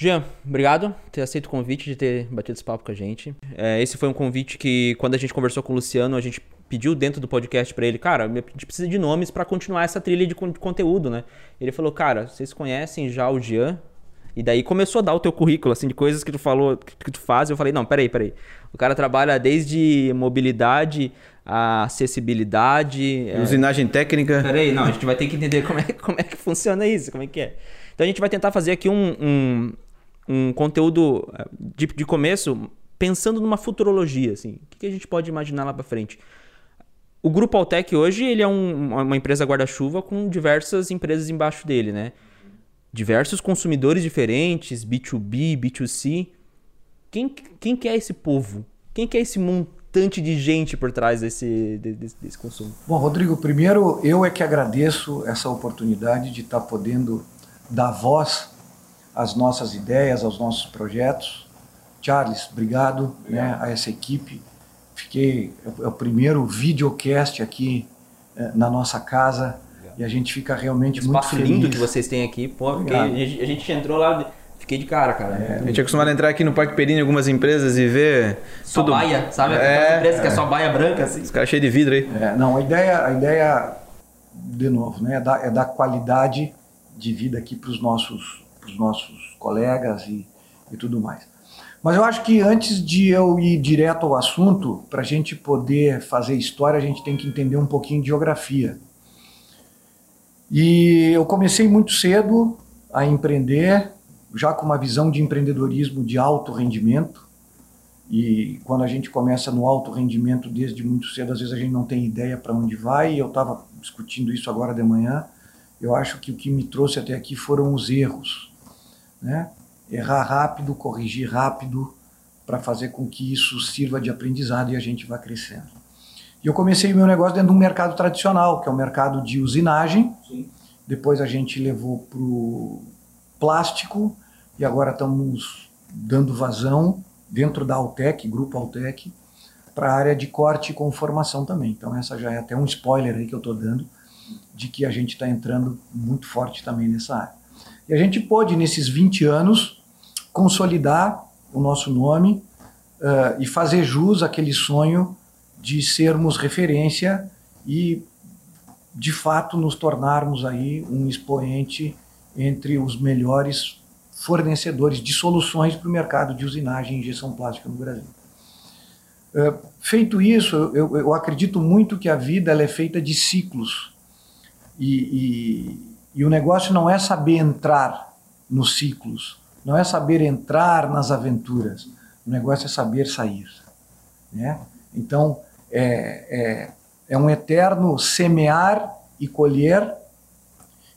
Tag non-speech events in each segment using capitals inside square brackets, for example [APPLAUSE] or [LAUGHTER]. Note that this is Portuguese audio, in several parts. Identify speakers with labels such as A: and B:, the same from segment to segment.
A: Jean, obrigado por ter aceito o convite, de ter batido esse papo com a gente. É, esse foi um convite que, quando a gente conversou com o Luciano, a gente pediu dentro do podcast para ele, cara, a gente precisa de nomes para continuar essa trilha de, conteúdo, né? Ele falou, cara, vocês conhecem já o Jean? E daí começou a dar o teu currículo, assim, de coisas que tu falou, que tu faz. Eu falei, não, peraí, peraí. O cara trabalha desde mobilidade, a acessibilidade...
B: É... Usinagem técnica.
A: Peraí, não, a gente vai ter que entender como é, como é que funciona isso, como é que é. Então a gente vai tentar fazer aqui um, um, um conteúdo eh, de, de começo pensando numa futurologia, assim. O que a gente pode imaginar lá para frente? O Grupo Altec hoje ele é um, uma empresa guarda-chuva com diversas empresas embaixo dele, né? Diversos consumidores diferentes, B2B, B2C. Quem, quem que é esse povo? Quem que é esse montante de gente por trás desse, desse, desse consumo?
C: Bom, Rodrigo, primeiro eu é que agradeço essa oportunidade de estar podendo dar voz às nossas ideias, aos nossos projetos. Charles, obrigado, né, a essa equipe. Fiquei é o primeiro videocast aqui é, na nossa casa e a gente fica realmente muito feliz.
A: lindo que vocês têm aqui, pô, porque a gente entrou lá Fiquei de cara, cara.
B: É, a gente é acostumado a entrar aqui no Parque Perini em algumas empresas e ver
A: só tudo. baia, sabe? É, empresa que é só baia branca, assim.
B: Os caras cheios de vidro aí.
C: É, não, a ideia, a ideia, de novo, né, é dar, é dar qualidade de vida aqui para os nossos, nossos colegas e, e tudo mais. Mas eu acho que antes de eu ir direto ao assunto, para a gente poder fazer história, a gente tem que entender um pouquinho de geografia. E eu comecei muito cedo a empreender, já com uma visão de empreendedorismo de alto rendimento. E quando a gente começa no alto rendimento desde muito cedo, às vezes a gente não tem ideia para onde vai. E eu estava discutindo isso agora de manhã eu acho que o que me trouxe até aqui foram os erros. Né? Errar rápido, corrigir rápido, para fazer com que isso sirva de aprendizado e a gente vá crescendo. E eu comecei o meu negócio dentro de um mercado tradicional, que é o mercado de usinagem. Sim. Depois a gente levou para o plástico e agora estamos dando vazão dentro da Altec, Grupo Altec, para a área de corte e conformação também. Então essa já é até um spoiler aí que eu estou dando de que a gente está entrando muito forte também nessa área. E a gente pôde, nesses 20 anos, consolidar o nosso nome uh, e fazer jus àquele sonho de sermos referência e, de fato, nos tornarmos aí um expoente entre os melhores fornecedores de soluções para o mercado de usinagem e injeção plástica no Brasil. Uh, feito isso, eu, eu, acredito muito que a vida é feita de ciclos. E, e, e, o negócio não é saber entrar nos ciclos, não é saber entrar nas aventuras. O negócio é saber sair. Né? Então, é, é, é um eterno semear e colher,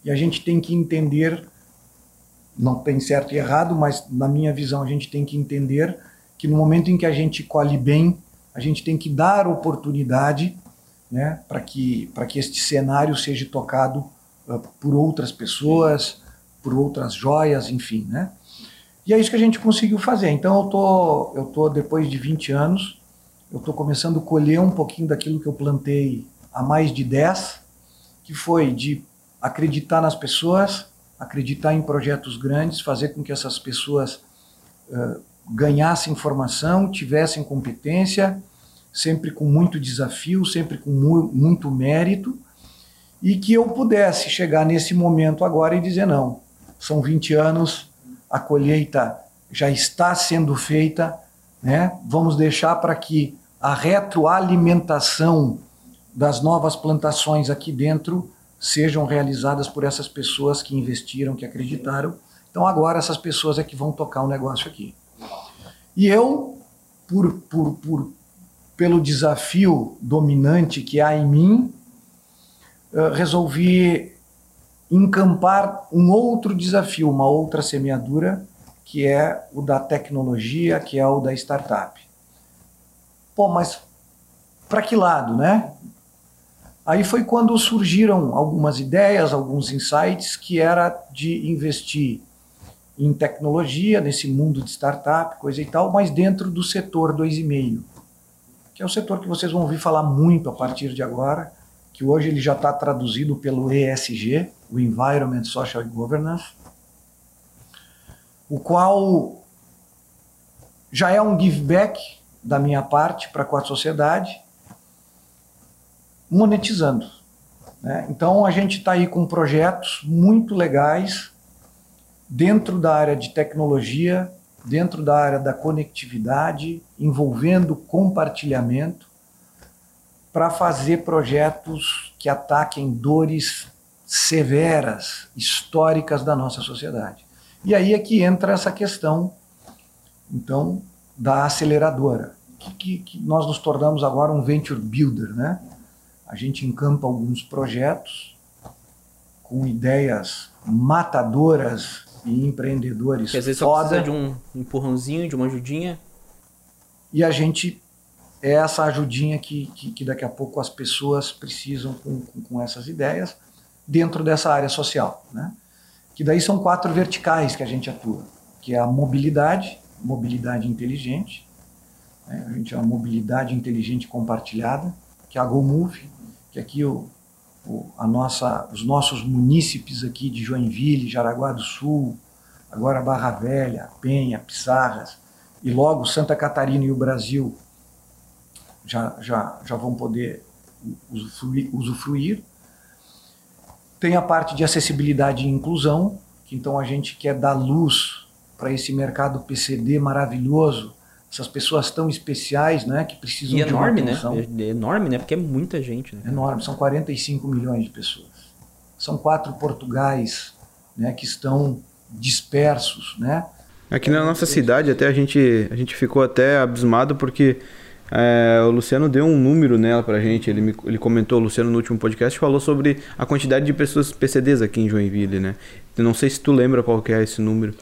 C: e a gente tem que entender não tem certo e errado, mas na minha visão a gente tem que entender que no momento em que a gente colhe bem, a gente tem que dar oportunidade né, para que, que este cenário seja tocado por outras pessoas, por outras joias, enfim. Né? E é isso que a gente conseguiu fazer. Então eu tô, eu tô depois de 20 anos, eu estou começando a colher um pouquinho daquilo que eu plantei há mais de 10, que foi de acreditar nas pessoas, acreditar em projetos grandes, fazer com que essas pessoas uh, ganhassem informação, tivessem competência, sempre com muito desafio, sempre com mu muito mérito, e que eu pudesse chegar nesse momento agora e dizer: não, são 20 anos, a colheita já está sendo feita, né? vamos deixar para que a retroalimentação das novas plantações aqui dentro sejam realizadas por essas pessoas que investiram, que acreditaram. Então agora essas pessoas é que vão tocar o um negócio aqui. E eu, por, por, por pelo desafio dominante que há em mim, eh, resolvi encampar um outro desafio, uma outra semeadura, que é o da tecnologia, que é o da startup. Pô, mas para que lado, né? Aí foi quando surgiram algumas ideias, alguns insights, que era de investir em tecnologia, nesse mundo de startup, coisa e tal, mas dentro do setor 2,5 que é o setor que vocês vão ouvir falar muito a partir de agora, que hoje ele já está traduzido pelo ESG, o Environment, Social Governance. o qual já é um give back da minha parte para com a sociedade, monetizando. Né? Então a gente está aí com projetos muito legais dentro da área de tecnologia, dentro da área da conectividade, envolvendo compartilhamento, para fazer projetos que ataquem dores severas, históricas da nossa sociedade. E aí é que entra essa questão, então, da aceleradora, que, que, que nós nos tornamos agora um venture builder, né? A gente encampa alguns projetos com ideias matadoras e empreendedores
A: Porque às vezes
C: foda.
A: só precisa de um empurrãozinho, de uma ajudinha.
C: E a gente é essa ajudinha que, que, que daqui a pouco as pessoas precisam com, com, com, essas ideias dentro dessa área social. Né? Que daí são quatro verticais que a gente atua, que é a mobilidade, mobilidade inteligente, né? a gente chama mobilidade inteligente compartilhada, que é a GoMove, que aqui o, o, a nossa, os nossos munícipes aqui de Joinville, Jaraguá do Sul, agora Barra Velha, Penha, Pissarras, e logo Santa Catarina e o Brasil já, já, já vão poder usufruir, usufruir. Tem a parte de acessibilidade e inclusão, que então a gente quer dar luz para esse mercado PCD maravilhoso, essas pessoas tão especiais, né, que precisam
A: e
C: de
A: enorme,
C: uma
A: né?
C: atenção.
A: É enorme, né? Porque é muita gente, né?
C: Enorme, são 45 milhões de pessoas. São quatro Portugais, né, que estão dispersos, né?
B: Aqui na nossa cidade até a gente a gente ficou até abismado porque é, o Luciano deu um número nela pra gente. Ele, me, ele comentou, o Luciano no último podcast falou sobre a quantidade de pessoas PCDs aqui em Joinville, né? Não sei se tu lembra qual que é esse número.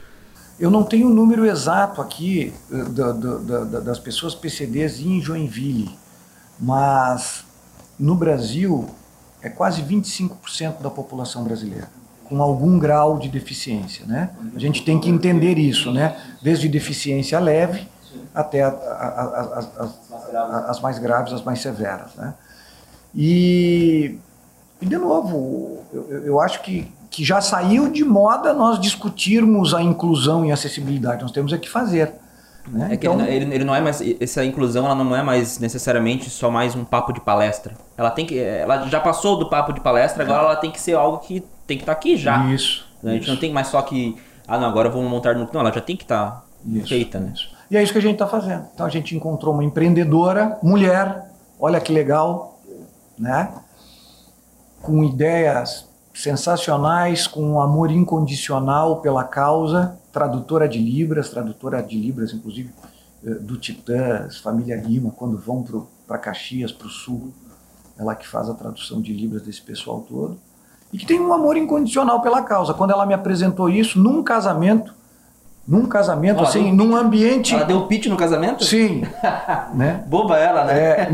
C: Eu não tenho o número exato aqui uh, da, da, da, das pessoas PCDs em Joinville, mas no Brasil é quase 25% da população brasileira com algum grau de deficiência, né? A gente tem que entender isso, né? Desde deficiência leve até a, a, a, as mais graves, as mais severas, né? E, e de novo, eu, eu acho que que já saiu de moda nós discutirmos a inclusão e acessibilidade. Nós temos é que fazer. Né?
A: É que então, ele, ele, não é mais essa inclusão, ela não é mais necessariamente só mais um papo de palestra. Ela tem que, ela já passou do papo de palestra, agora ela tem que ser algo que tem que estar tá aqui já.
C: Isso.
A: Né? A gente
C: isso.
A: não tem mais só que, ah, não, agora vamos montar no, não, ela já tem que estar tá feita, né?
C: Isso. E é isso que a gente está fazendo. Então a gente encontrou uma empreendedora, mulher, olha que legal, né? Com ideias sensacionais, com um amor incondicional pela causa, tradutora de Libras, tradutora de Libras, inclusive do Titãs, família Lima, quando vão para Caxias, para o Sul, ela que faz a tradução de Libras desse pessoal todo, e que tem um amor incondicional pela causa. Quando ela me apresentou isso, num casamento, num casamento,
A: ela
C: assim, num ambiente.
A: Ela deu pitch no casamento?
C: Sim. [LAUGHS] né?
A: Boba ela, né?
C: É,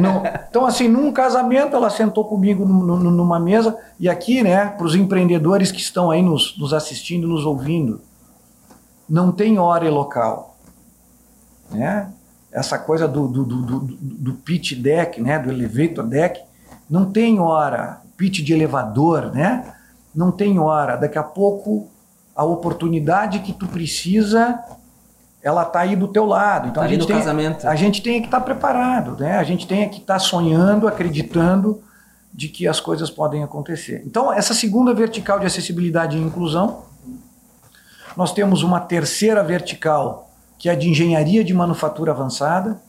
C: então, assim, num casamento, ela sentou comigo numa mesa, e aqui, né, para os empreendedores que estão aí nos, nos assistindo, nos ouvindo, não tem hora e local. Né? Essa coisa do, do, do, do, do pitch deck, né, do elevator deck, não tem hora. Pitch de elevador, né? Não tem hora. Daqui a pouco a oportunidade que tu precisa, ela tá aí do teu lado. Então
A: tá
C: a gente tem,
A: casamento.
C: a gente tem que estar tá preparado, né? A gente tem que estar tá sonhando, acreditando de que as coisas podem acontecer. Então essa segunda vertical de acessibilidade e inclusão, nós temos uma terceira vertical que é de engenharia de manufatura avançada.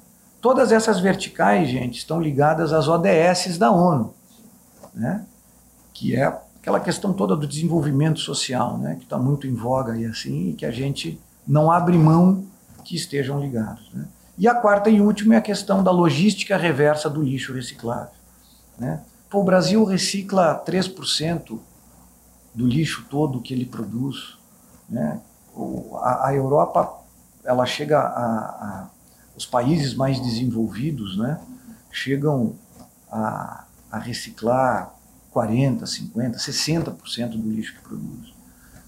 C: Todas essas verticais, gente, estão ligadas às ODS da ONU, né? Que é aquela questão toda do desenvolvimento social, né, que está muito em voga e assim, e que a gente não abre mão que estejam ligados. Né? E a quarta e última é a questão da logística reversa do lixo reciclável. Né? Pô, o Brasil recicla 3% do lixo todo que ele produz. Né? A, a Europa, ela chega a, a, os países mais desenvolvidos, né, chegam a, a reciclar 40%, 50%, 60% do lixo que produz.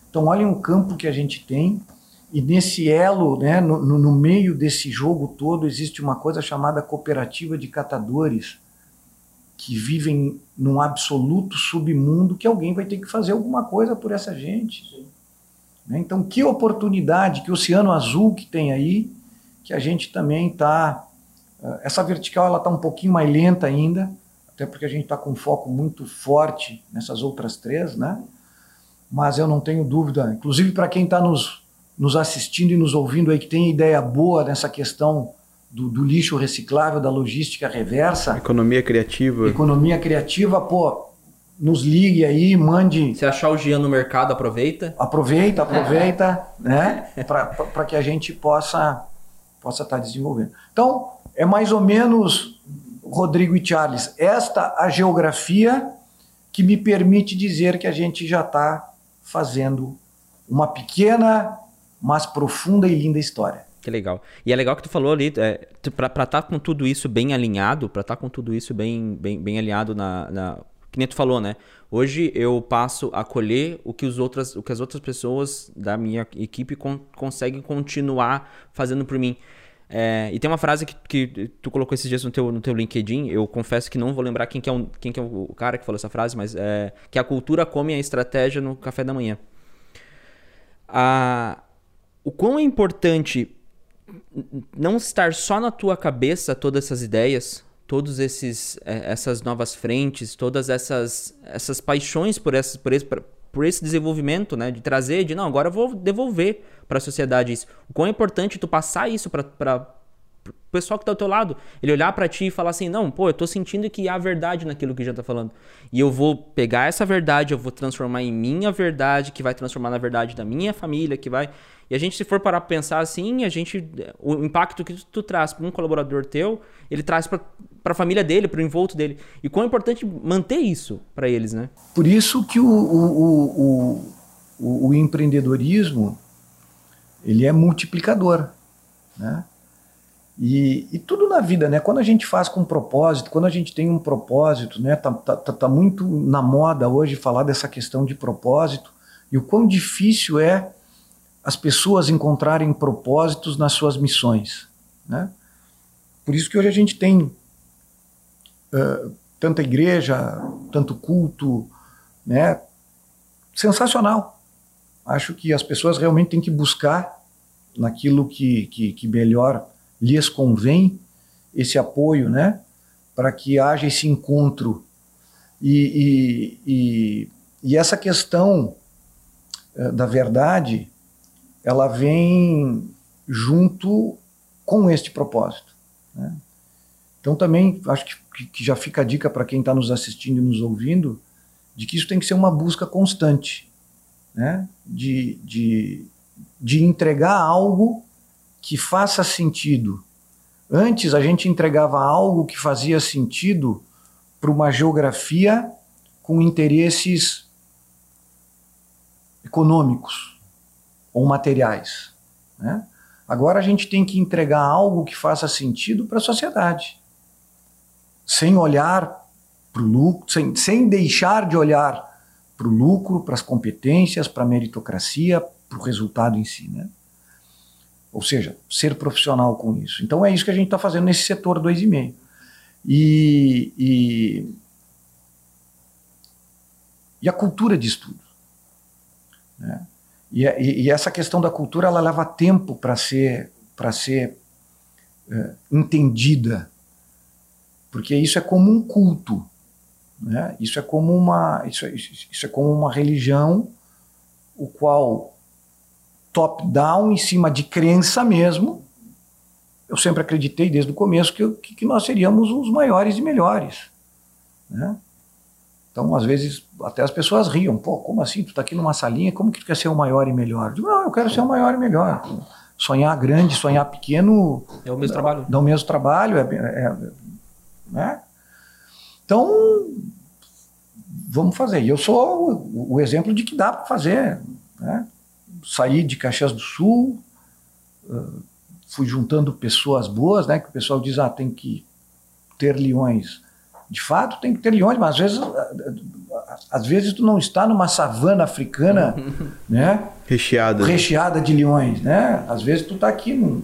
C: Então, olhem o campo que a gente tem, e nesse elo, né, no, no, meio desse jogo todo, existe uma coisa chamada cooperativa de catadores, que vivem num absoluto submundo que alguém vai ter que fazer alguma coisa por essa gente. Né? Então, que oportunidade, que oceano azul que tem aí, que a gente também está. Eh, essa vertical ela está um pouquinho mais lenta ainda, até porque a gente está com um foco muito forte nessas outras três, né? Mas eu não tenho dúvida, inclusive para quem está nos, nos assistindo e nos ouvindo aí, que tem ideia boa nessa questão do, do, lixo reciclável, da logística reversa.
B: Economia criativa.
C: Economia criativa, pô, nos ligue aí, mande.
A: Se achar o Gian no mercado, aproveita.
C: Aproveita, [LAUGHS] aproveita, né? Para que a gente possa possa estar tá desenvolvendo. Então, é mais ou menos, Rodrigo e Charles, esta a geografia que me permite dizer que a gente já está fazendo uma pequena, mas profunda e linda história.
A: Que legal. E é legal que tu falou ali, é, para estar tá com tudo isso bem alinhado, para estar tá com tudo isso bem, bem, bem alinhado na, na. Que nem tu falou, né? Hoje eu passo a colher o que, os outras, o que as outras pessoas da minha equipe con conseguem continuar fazendo por mim. É, e tem uma frase que, que tu colocou esses dias no teu, no teu LinkedIn, eu confesso que não vou lembrar quem que é, um, quem que é o cara que falou essa frase, mas é que a cultura come a estratégia no café da manhã. A, o quão é importante não estar só na tua cabeça todas essas ideias, todas é, essas novas frentes, todas essas essas paixões por essas por esse, por esse desenvolvimento, né, de trazer, de não, agora eu vou devolver para a sociedade isso. O quão é importante tu passar isso para o pessoal que está ao teu lado, ele olhar para ti e falar assim, não, pô, eu tô sentindo que há verdade naquilo que já tá falando. E eu vou pegar essa verdade, eu vou transformar em minha verdade, que vai transformar na verdade da minha família, que vai e a gente, se for parar para pensar assim, a gente, o impacto que tu traz para um colaborador teu, ele traz para a família dele, para o envolto dele. E quão é importante manter isso para eles, né?
C: Por isso que o, o, o, o, empreendedorismo ele é multiplicador, né? E, e, tudo na vida, né? Quando a gente faz com propósito, quando a gente tem um propósito, né? Tá, tá, tá muito na moda hoje falar dessa questão de propósito e o quão difícil é as pessoas encontrarem propósitos nas suas missões. Né? Por isso que hoje a gente tem uh, tanta igreja, tanto culto, né? sensacional. Acho que as pessoas realmente têm que buscar naquilo que, que, que melhor lhes convém esse apoio, né? para que haja esse encontro. E, e, e, e essa questão uh, da verdade ela vem junto com este propósito. Né? Então também acho que, que já fica a dica para quem está nos assistindo e nos ouvindo de que isso tem que ser uma busca constante, né? de, de, de entregar algo que faça sentido. Antes a gente entregava algo que fazia sentido para uma geografia com interesses econômicos ou materiais. Né? Agora a gente tem que entregar algo que faça sentido para a sociedade, sem olhar para o lucro, sem, sem deixar de olhar para o lucro, para as competências, para a meritocracia, para o resultado em si. Né? Ou seja, ser profissional com isso. Então é isso que a gente está fazendo nesse setor 2,5. E, e, e a cultura de estudo. Né? E, e, e, essa questão da cultura ela leva tempo para ser, para ser é, entendida, porque isso é como um culto, né? isso, é como uma, isso, é, isso é como uma religião, o qual top-down, em cima de crença mesmo, eu sempre acreditei desde o começo que, que nós seríamos os maiores e melhores. Né? Então, às vezes, até as pessoas riam. Pô, como assim? Tu está aqui numa salinha, como que tu quer ser o maior e melhor? Eu digo, não, eu quero ser o maior e melhor. Sonhar grande, sonhar pequeno...
A: É o mesmo trabalho.
C: Dá o mesmo trabalho. É, é, né? Então, vamos fazer. E eu sou o, o exemplo de que dá para fazer. Né? Saí de Caxias do Sul, uh, fui juntando pessoas boas, né? que o pessoal diz, ah, tem que ter leões de fato, tem que ter leões, mas às vezes, às vezes tu não está numa savana africana, né?
B: Recheada.
C: Recheada de leões, né? Às vezes tu está aqui num,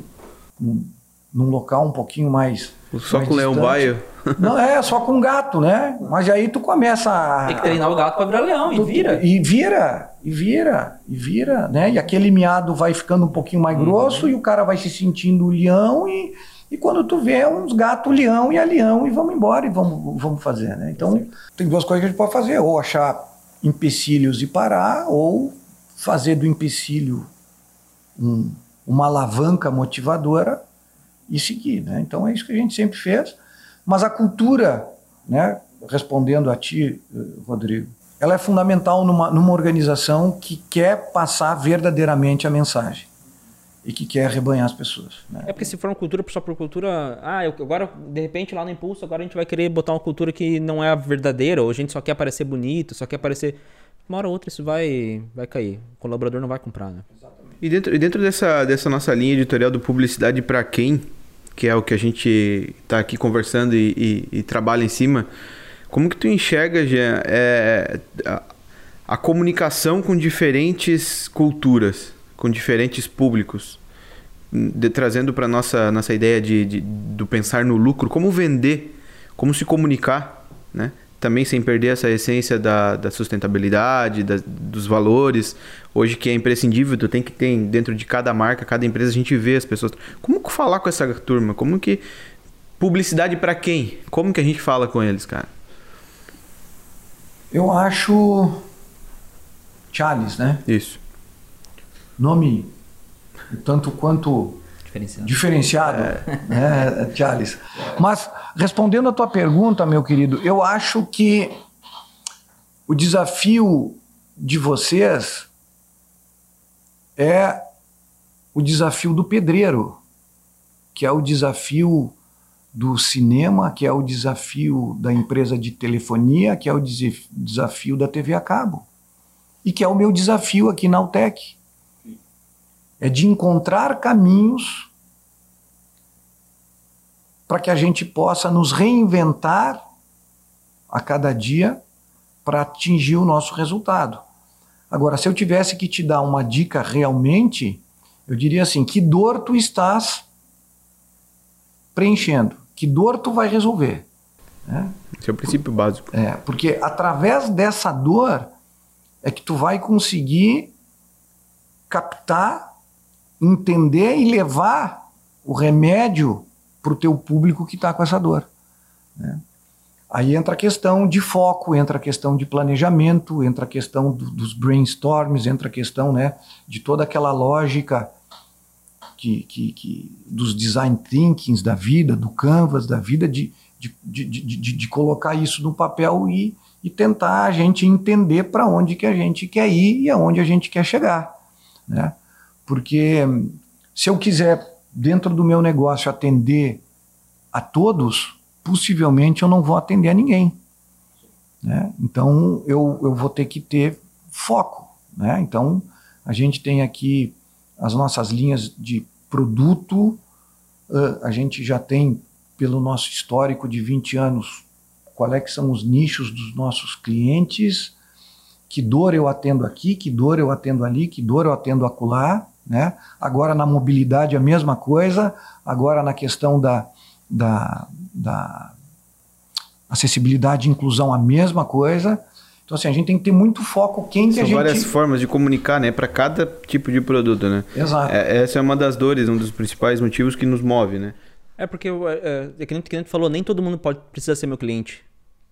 C: num, num, local um pouquinho mais
B: Só com leão baio?
C: Não, é, só com gato, né? Mas aí tu começa a.
A: Tem que treinar o gato para virar leão e vira.
C: E vira, e vira, e vira, né? E aquele miado vai ficando um pouquinho mais uhum. grosso e o cara vai se sentindo leão e, e quando tu vê uns gatos leão e a leão e vamos embora e vamos, vamos fazer, né? Então Sim. tem duas coisas que a gente pode fazer, ou achar empecilhos e parar, ou fazer do empecilho um, uma alavanca motivadora e seguir, né? Então é isso que a gente sempre fez. Mas a cultura, né, respondendo a ti, Rodrigo, ela é fundamental numa, numa organização que quer passar verdadeiramente a mensagem e que quer rebanhar as pessoas. Né?
A: É porque se for uma cultura só por cultura, ah, eu, agora de repente lá no impulso agora a gente vai querer botar uma cultura que não é a verdadeira ou a gente só quer parecer bonito, só quer parecer uma hora ou outra isso vai vai cair, o colaborador não vai comprar, né?
B: E dentro, e dentro dessa, dessa nossa linha editorial do publicidade para quem, que é o que a gente está aqui conversando e, e, e, trabalha em cima, como que tu enxerga, Jean, é, a, a, comunicação com diferentes culturas, com diferentes públicos, de, trazendo para nossa nossa ideia de, de, do pensar no lucro, como vender, como se comunicar, né? também sem perder essa essência da, da sustentabilidade, da, dos valores. Hoje que é imprescindível, tu tem que ter dentro de cada marca, cada empresa, a gente vê as pessoas. Como falar com essa turma? Como que. Publicidade para quem? Como que a gente fala com eles, cara?
C: Eu acho. Charles, né?
B: Isso.
C: Nome tanto quanto
A: diferenciado,
C: diferenciado é. né, Charles? Mas respondendo a tua pergunta, meu querido, eu acho que o desafio de vocês é o desafio do pedreiro, que é o desafio do cinema, que é o desafio da empresa de telefonia, que é o desafio da TV a cabo. E que é o meu desafio aqui na Altec. É de encontrar caminhos para que a gente possa nos reinventar a cada dia para atingir o nosso resultado. Agora, se eu tivesse que te dar uma dica realmente, eu diria assim: que dor tu estás preenchendo? Que dor tu vai resolver?
B: Né? Esse é o princípio básico.
C: É, porque através dessa dor é que tu vai conseguir captar, entender e levar o remédio para o teu público que está com essa dor. Né? Aí entra a questão de foco, entra a questão de planejamento, entra a questão do, dos brainstorms, entra a questão né, de toda aquela lógica que, que, que, dos design thinkings da vida, do canvas da vida, de, de, de, de, de colocar isso no papel e, e tentar a gente entender para onde que a gente quer ir e aonde a gente quer chegar. Né? Porque se eu quiser dentro do meu negócio atender a todos, possivelmente eu não vou atender a ninguém. Né? Então eu, eu vou ter que ter foco. Né? Então a gente tem aqui as nossas linhas de produto, uh, a gente já tem, pelo nosso histórico de 20 anos, qual é que são os nichos dos nossos clientes, que dor eu atendo aqui, que dor eu atendo ali, que dor eu atendo acolá. Né? Agora na mobilidade a mesma coisa, agora na questão da, da, da acessibilidade e inclusão a mesma coisa. Então assim, a gente tem que ter muito foco quem
B: São
C: que a gente...
B: várias formas de comunicar, né? Para cada tipo de produto, né?
C: Exato.
B: É, essa é uma das dores, um dos principais motivos que nos move, né?
A: É porque, é, é, que o cliente falou, nem todo mundo pode precisa ser meu cliente.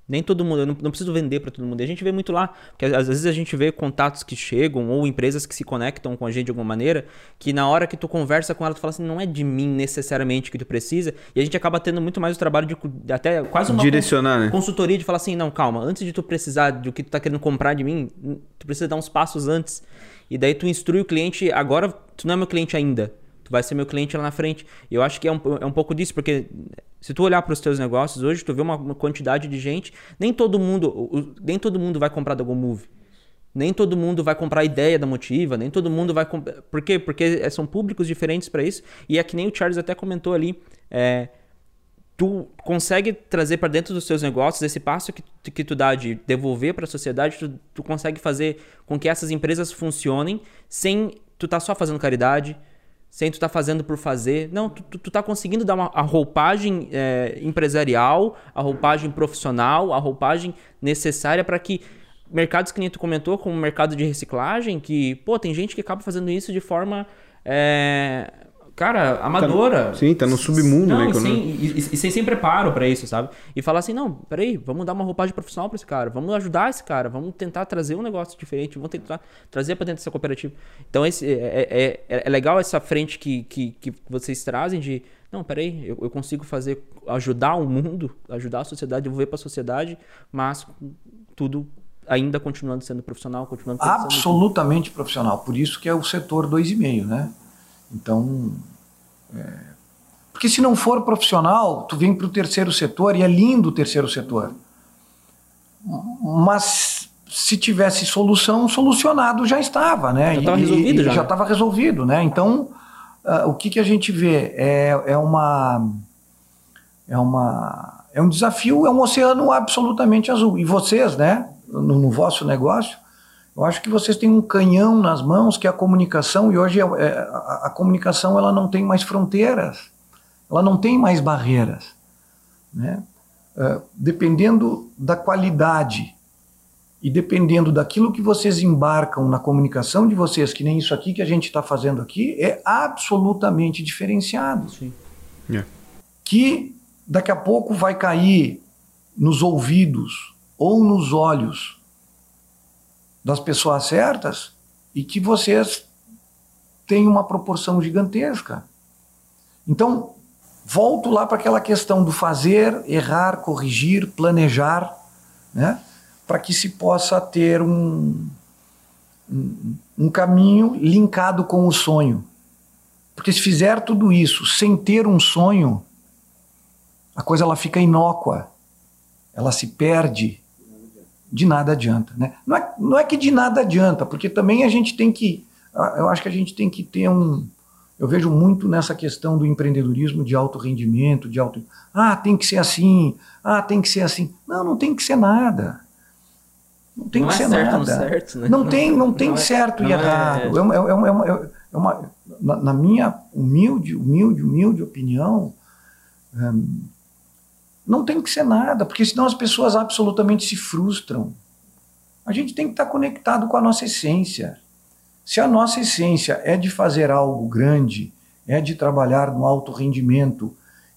A: Nem todo mundo, eu não, não preciso vender para todo mundo. E a gente vê muito lá, porque às vezes a gente vê contatos que chegam ou empresas que se conectam com a gente de alguma maneira, que na hora que tu conversa com ela, tu fala assim, não é de mim necessariamente que tu precisa, e a gente acaba tendo muito mais o trabalho de até quase uma
B: direcionar, né?
A: consultoria de falar assim, não, calma, antes de tu precisar do que tu tá querendo comprar de mim, tu precisa dar uns passos antes. E daí tu instrui o cliente, agora tu não é meu cliente ainda tu vai ser meu cliente lá na frente. E eu acho que é um, é um pouco disso, porque se tu olhar para os teus negócios hoje, tu vê uma, uma, quantidade de gente, nem todo mundo, nem todo mundo vai comprar da GoMove. Nem todo mundo vai comprar a ideia da Motiva, nem todo mundo vai comprar. Por quê? Porque são públicos diferentes para isso. E é que nem o Charles até comentou ali. É, tu consegue trazer para dentro dos seus negócios esse passo que, que tu dá de devolver para a sociedade, tu, tu consegue fazer com que essas empresas funcionem sem tu tá só fazendo caridade, sem tu tá fazendo por fazer. Não, tu, tu, tu tá conseguindo dar uma, a roupagem é, empresarial, a roupagem profissional, a roupagem necessária para que mercados que nem tu comentou, como o mercado de reciclagem, que, pô, tem gente que acaba fazendo isso de forma é, cara, amadora.
B: Tá no, sim, tá no submundo,
A: não,
B: né?
A: E sem, e, e, e sem, sem preparo para isso, sabe? E falar assim, não, peraí, vamos dar uma roupagem profissional para esse cara, vamos ajudar esse cara, vamos tentar trazer um negócio diferente, vamos tentar trazer para dentro dessa cooperativa. Então, esse, é, é, é, é, legal essa frente que, que, que vocês trazem de, não, peraí, eu, eu consigo fazer, ajudar o mundo, ajudar a sociedade, devolver para a sociedade, mas tudo ainda continuando sendo profissional, continuando
C: absolutamente sendo... profissional. Por isso que é o setor 2,5, né? Então, é... porque se não for profissional, tu vem para o terceiro setor e é lindo o terceiro setor. Mas se tivesse solução, solucionado já estava, né?
A: Já estava resolvido já.
C: Já estava resolvido, né? Então, uh, o que, que a gente vê é, é uma é uma é um desafio, é um oceano absolutamente azul. E vocês, né? No, no vosso negócio, eu acho que vocês têm um canhão nas mãos que é a comunicação e hoje é, é, a, a, comunicação ela não tem mais fronteiras, ela não tem mais barreiras, né? Uh, dependendo da qualidade e dependendo daquilo que vocês embarcam na comunicação de vocês, que nem isso aqui que a gente está fazendo aqui, é absolutamente diferenciado.
A: Sim.
B: Yeah.
C: Que daqui a pouco vai cair nos ouvidos ou nos olhos das pessoas certas e que vocês têm uma proporção gigantesca. Então, volto lá para aquela questão do fazer, errar, corrigir, planejar, né? para que se possa ter um, um, um caminho linkado com o sonho. Porque se fizer tudo isso sem ter um sonho, a coisa ela fica inócua, ela se perde, de nada adianta. Né? Não, é, não é que de nada adianta, porque também a gente tem que. Eu acho que a gente tem que ter um. Eu vejo muito nessa questão do empreendedorismo de alto rendimento, de alto. Ah, tem que ser assim. Ah, tem que ser assim. Não, não tem que ser nada. Não tem
A: não
C: que
A: é
C: ser
A: certo,
C: nada.
A: Certo, né?
C: Não, não tem, não tem
A: não
C: certo
A: é,
C: e errado. É, é, uma, é uma, na, na, minha humilde, humilde, humilde opinião, hum, não tem que ser nada, porque senão as pessoas absolutamente se frustram. A gente tem que estar conectado com a nossa essência. Se a nossa essência é de fazer algo grande, é de trabalhar no alto rendimento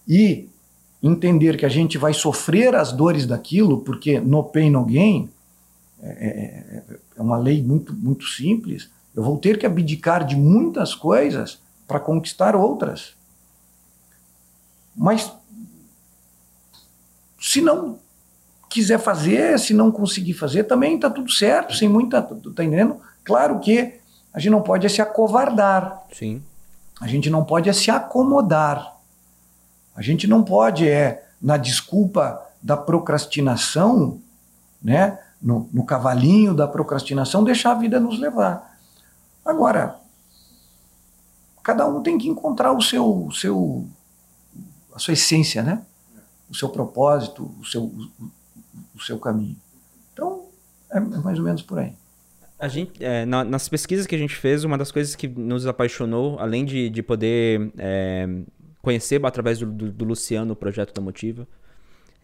C: e entender que a gente vai sofrer as dores daquilo, porque no pain, no gain, é, é, é uma lei muito, muito simples, eu vou ter que abdicar de muitas coisas para conquistar outras. Mas se não quiser fazer, se não conseguir fazer, também está tudo certo, sem muita. Tá entendendo? Claro que a gente não pode é se acovardar.
A: Sim.
C: A gente não pode é se acomodar. A gente não pode é, na desculpa da procrastinação, né, no, no cavalinho da procrastinação, deixar a vida nos levar. Agora, cada um tem que encontrar o seu, seu a sua essência, né? O seu propósito, o seu, o seu caminho. Então, é mais ou menos por aí.
A: A gente, é, na, nas pesquisas que a gente fez, uma das coisas que nos apaixonou, além de, de poder é, conhecer através do, do, do, Luciano o projeto da Motiva,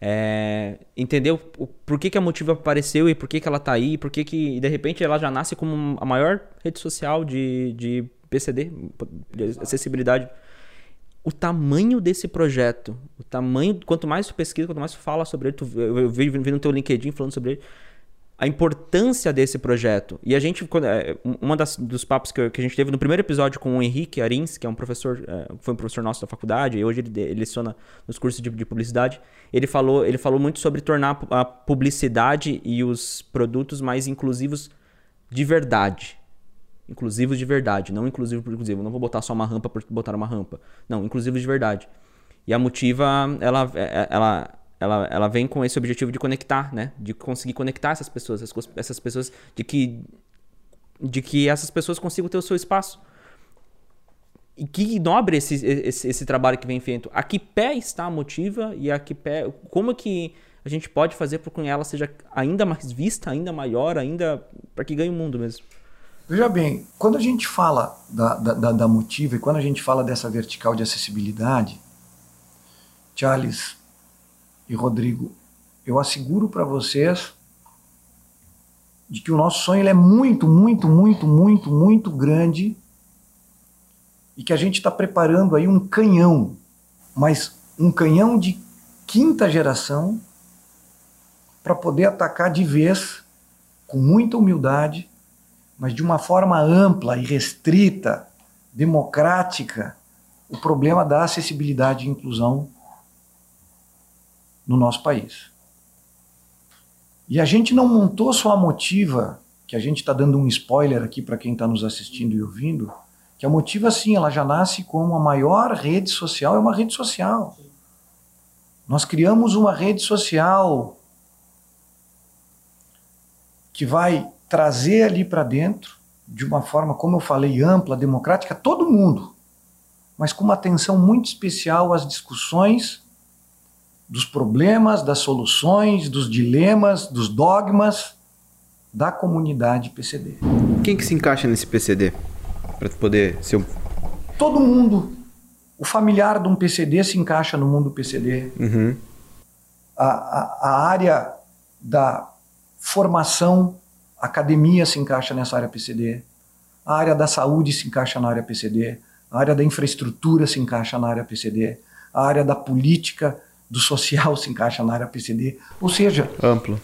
A: é, entender o, o, por que, que a Motiva apareceu e por que, que ela está aí, por que, que de repente ela já nasce como a maior rede social de, de PCD, de acessibilidade o tamanho desse projeto, o tamanho, quanto mais tu pesquisa, quanto mais tu fala sobre ele, tu, eu vi, vi no teu LinkedIn falando sobre ele, a importância desse projeto. E a gente, é, uma das, dos papos que, que, a gente teve no primeiro episódio com o Henrique Arins, que é um professor, é, foi um professor nosso da faculdade, e hoje ele, ele leciona nos cursos de, de, publicidade, ele falou, ele falou muito sobre tornar a publicidade e os produtos mais inclusivos de verdade inclusivos de verdade, não inclusivo por inclusivo. Não vou botar só uma rampa por botar uma rampa. Não, inclusivos de verdade. E a Motiva, ela, é, ela, ela, ela vem com esse objetivo de conectar, né? De conseguir conectar essas pessoas, essas pessoas, de que, de que essas pessoas consigam ter o seu espaço. E que nobre esse, esse, esse trabalho que vem feito. A que pé está a Motiva e a que pé... Como que a gente pode fazer para que ela seja ainda mais vista, ainda maior, ainda... para que ganhe o mundo mesmo.
C: Veja bem, quando a gente fala da, da, da motiva e quando a gente fala dessa vertical de acessibilidade, Charles e Rodrigo, eu asseguro para vocês de que o nosso sonho é muito, muito, muito, muito, muito grande e que a gente está preparando aí um canhão, mas um canhão de quinta geração para poder atacar de vez, com muita humildade, mas de uma forma ampla e restrita, democrática, o problema da acessibilidade e inclusão no nosso país. E a gente não montou só a motiva, que a gente está dando um spoiler aqui para quem está nos assistindo e ouvindo, que a motiva sim, ela já nasce como a maior rede social, é uma rede social. Nós criamos uma rede social que vai trazer ali para dentro, de uma forma, como eu falei, ampla, democrática, todo mundo, mas com uma atenção muito especial às discussões dos problemas, das soluções, dos dilemas, dos dogmas da comunidade PCD.
B: Quem que se encaixa nesse PCD? Para poder ser um...
C: Todo mundo. O familiar de um PCD se encaixa no mundo PCD.
B: Uhum.
C: A, a, a área da formação, academia se encaixa nessa área PCD. A área da saúde se encaixa na área PCD. A área da infraestrutura se encaixa na área PCD. A área da política do social [LAUGHS] se encaixa na área PCD. Ou seja,
B: amplo.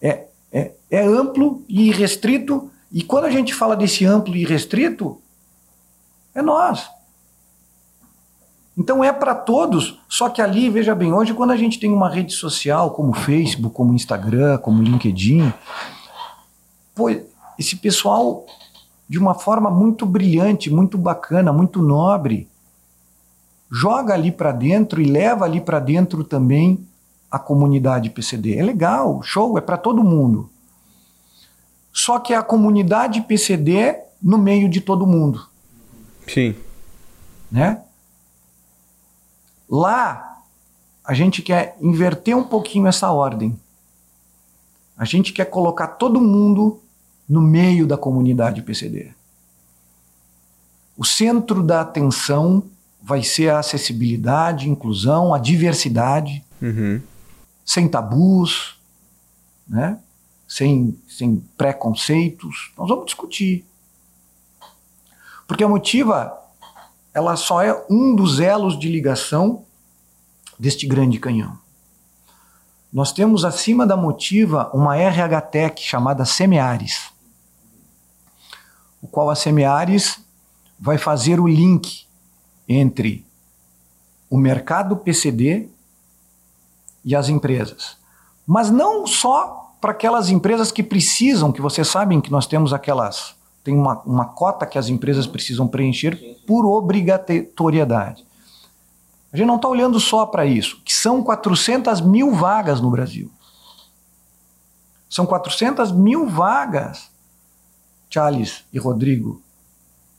C: É, é, é amplo e restrito. E quando a gente fala desse amplo e restrito, é nós. Então é para todos, só que ali, veja bem, hoje quando a gente tem uma rede social como Facebook, como Instagram, como LinkedIn, pô, esse pessoal de uma forma muito brilhante, muito bacana, muito nobre, joga ali para dentro e leva ali para dentro também a comunidade PCD. É legal, show, é para todo mundo. Só que é a comunidade PCD no meio de todo mundo.
B: Sim.
C: Né? Lá a gente quer inverter um pouquinho essa ordem. A gente quer colocar todo mundo no meio da comunidade PCD. O centro da atenção vai ser a acessibilidade, inclusão, a diversidade,
B: uhum.
C: sem tabus, né? sem, sem preconceitos. Nós vamos discutir. Porque a motiva, ela só é um dos elos de ligação deste grande canhão. Nós temos acima da motiva uma RH Tech chamada Semeares, o qual a Semeares vai fazer o link entre o mercado PCD e as empresas. Mas não só para aquelas empresas que precisam, que vocês sabem que nós temos aquelas. Tem uma, uma cota que as empresas precisam preencher por obrigatoriedade. A gente não está olhando só para isso, que são 400 mil vagas no Brasil. São 400 mil vagas, Charles e Rodrigo,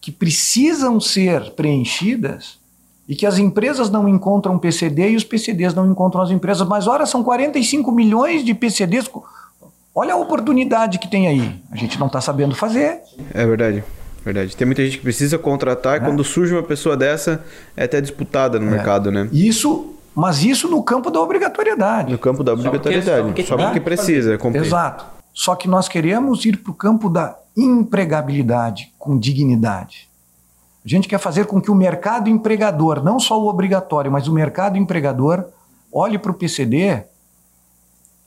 C: que precisam ser preenchidas e que as empresas não encontram PCD e os PCDs não encontram as empresas. Mas, ora, são 45 milhões de PCDs. Olha a oportunidade que tem aí. A gente não está sabendo fazer.
B: É verdade. Verdade. Tem muita gente que precisa contratar e é. quando surge uma pessoa dessa, é até disputada no é. mercado, né?
C: Isso, mas isso no campo da obrigatoriedade.
B: No campo da obrigatoriedade. Só porque, só porque, precisa.
C: Cumprir. Exato. Só que nós queremos ir para o campo da empregabilidade com dignidade. A gente quer fazer com que o mercado empregador, não só o obrigatório, mas o mercado empregador, olhe para o PCD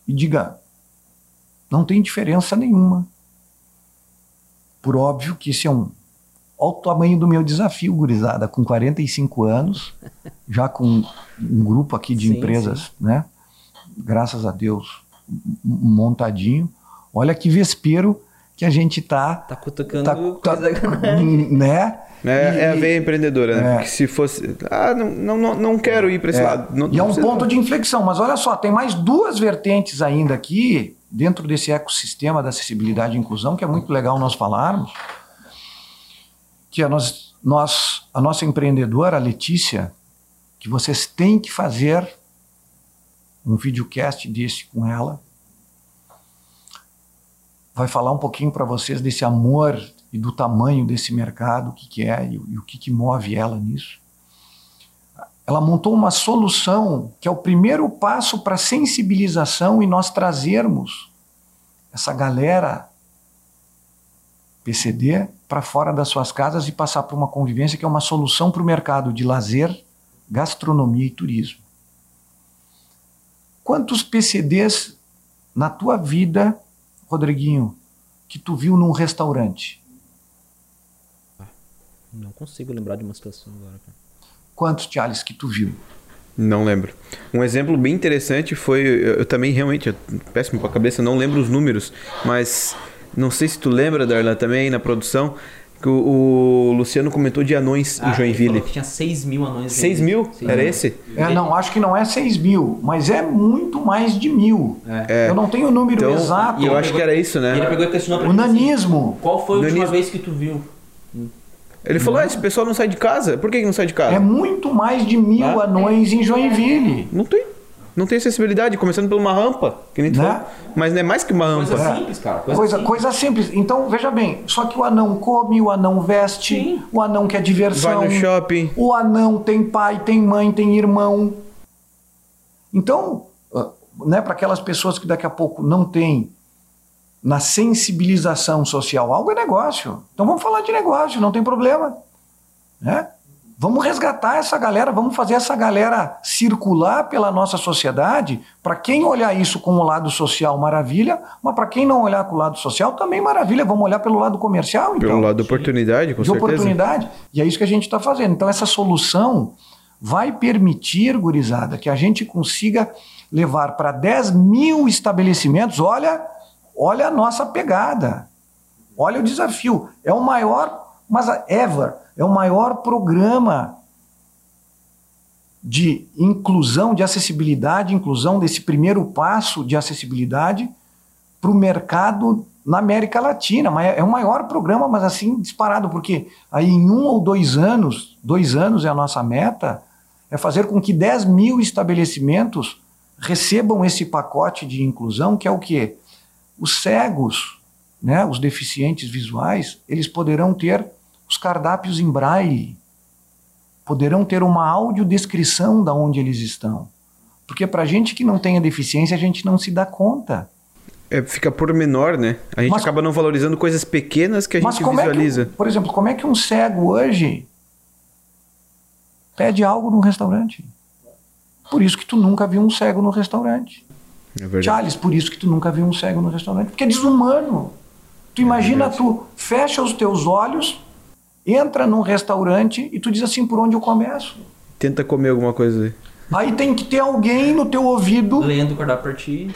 C: e diga: não tem diferença nenhuma. Por óbvio que esse é um. Olha o tamanho do meu desafio, gurizada, com 45 anos, já com um grupo aqui de sim, empresas, sim. né? Graças a Deus, montadinho. Olha que vespeiro que a gente tá.
A: Tá cutucando tá, tá, [LAUGHS] [LAUGHS]
C: né?
B: É, é a veia empreendedora, né? É. Porque se fosse. Ah, não, não, não quero ir para esse é. lado. Não,
C: e é um ponto não. de inflexão, mas olha só, tem mais duas vertentes ainda aqui, dentro desse ecossistema da acessibilidade e inclusão, que é muito legal nós falarmos. Que a, nós, nós, a nossa empreendedora, a Letícia, que vocês têm que fazer um videocast desse com ela vai falar um pouquinho para vocês desse amor e do tamanho desse mercado, o que, que é e, e o que, que move ela nisso. Ela montou uma solução que é o primeiro passo para sensibilização e nós trazermos essa galera PCD para fora das suas casas e passar por uma convivência que é uma solução para o mercado de lazer, gastronomia e turismo. Quantos PCDs na tua vida, Rodriguinho, que tu viu num restaurante?
A: Não consigo lembrar de uma situação agora.
C: Quantos, Charles, que tu viu?
B: Não lembro. Um exemplo bem interessante foi. Eu, eu também realmente, eu, péssimo pra cabeça, não lembro os números, mas não sei se tu lembra, Darla, também na produção, que o, o Luciano comentou de anões
A: Ah,
B: em Joinville.
A: tinha 6 mil anões.
B: 6 mil? Era esse?
C: É, não, acho que não é 6 mil, mas é muito mais de mil.
A: É.
C: Eu não tenho o número
B: Então,
C: exato.
B: eu acho que era isso,
A: E ele
B: né?
A: pegou e questionou pra
C: O
A: mim assim,
C: nanismo
A: Qual foi a última
B: Nanismo.
A: vez que tu viu?
B: Ele falou: ah, esse pessoal não sai de casa. Por que, que não sai de casa?
C: é muito mais de mil
B: Ah.
C: anões em Joinville.
B: Não tem. Não tem acessibilidade, começando por uma rampa, que nem tu
C: Né?
B: falou. Mas não é mais que uma rampa.
A: Coisa simples, cara. Coisa,
C: Coisa,
A: simples.
C: coisa simples. Então, veja bem, só que o anão come, o anão veste,
A: Sim.
C: o anão quer diversão.
B: Vai no shopping.
C: O anão tem pai, tem mãe, tem irmão. Então, ah, né, para aquelas pessoas que daqui a pouco não têm na sensibilização social, algo é negócio. Então vamos falar de negócio, não tem problema. Né? Vamos resgatar essa galera, vamos fazer essa galera circular pela nossa sociedade. Para quem olhar isso com o lado social, maravilha, mas para quem não olhar com o lado social, também maravilha. Vamos olhar pelo lado comercial, então
B: Pelo lado da oportunidade, com
C: de
B: certeza.
C: oportunidade. E é isso que a gente está fazendo. Então, essa solução vai permitir, gurizada, que a gente consiga levar para 10 mil estabelecimentos. Olha, olha a nossa pegada. Olha o desafio. É o maior, mas ever, é o maior programa de inclusão, de acessibilidade, inclusão desse primeiro passo de acessibilidade para o mercado na América Latina. É o maior programa, mas assim, disparado, porque aí em um ou dois anos, dois anos é a nossa meta, é fazer com que 10 mil estabelecimentos recebam esse pacote de inclusão, que é o quê? Os cegos, né, os deficientes visuais, eles poderão ter cardápios em braille, poderão ter uma audiodescrição da onde eles estão. Porque para gente que não tem a deficiência, a gente não se dá conta.
B: É, fica por menor, né? A gente
C: Mas-
B: acaba não valorizando coisas pequenas que a gente visualiza.
C: é que, por exemplo, como é que um cego hoje pede algo num restaurante? Por isso que tu nunca viu um cego no restaurante.
B: É verdade.
C: Charles, por isso que tu nunca viu um cego no restaurante, porque é desumano. Tu imagina,
B: verdade.
C: tu fecha os teus olhos, entra num restaurante e tu diz assim, por onde eu começo?
B: Tenta comer alguma coisa aí.
C: Aí tem que ter alguém no teu ouvido,
A: Lendo o cardápio pra ti.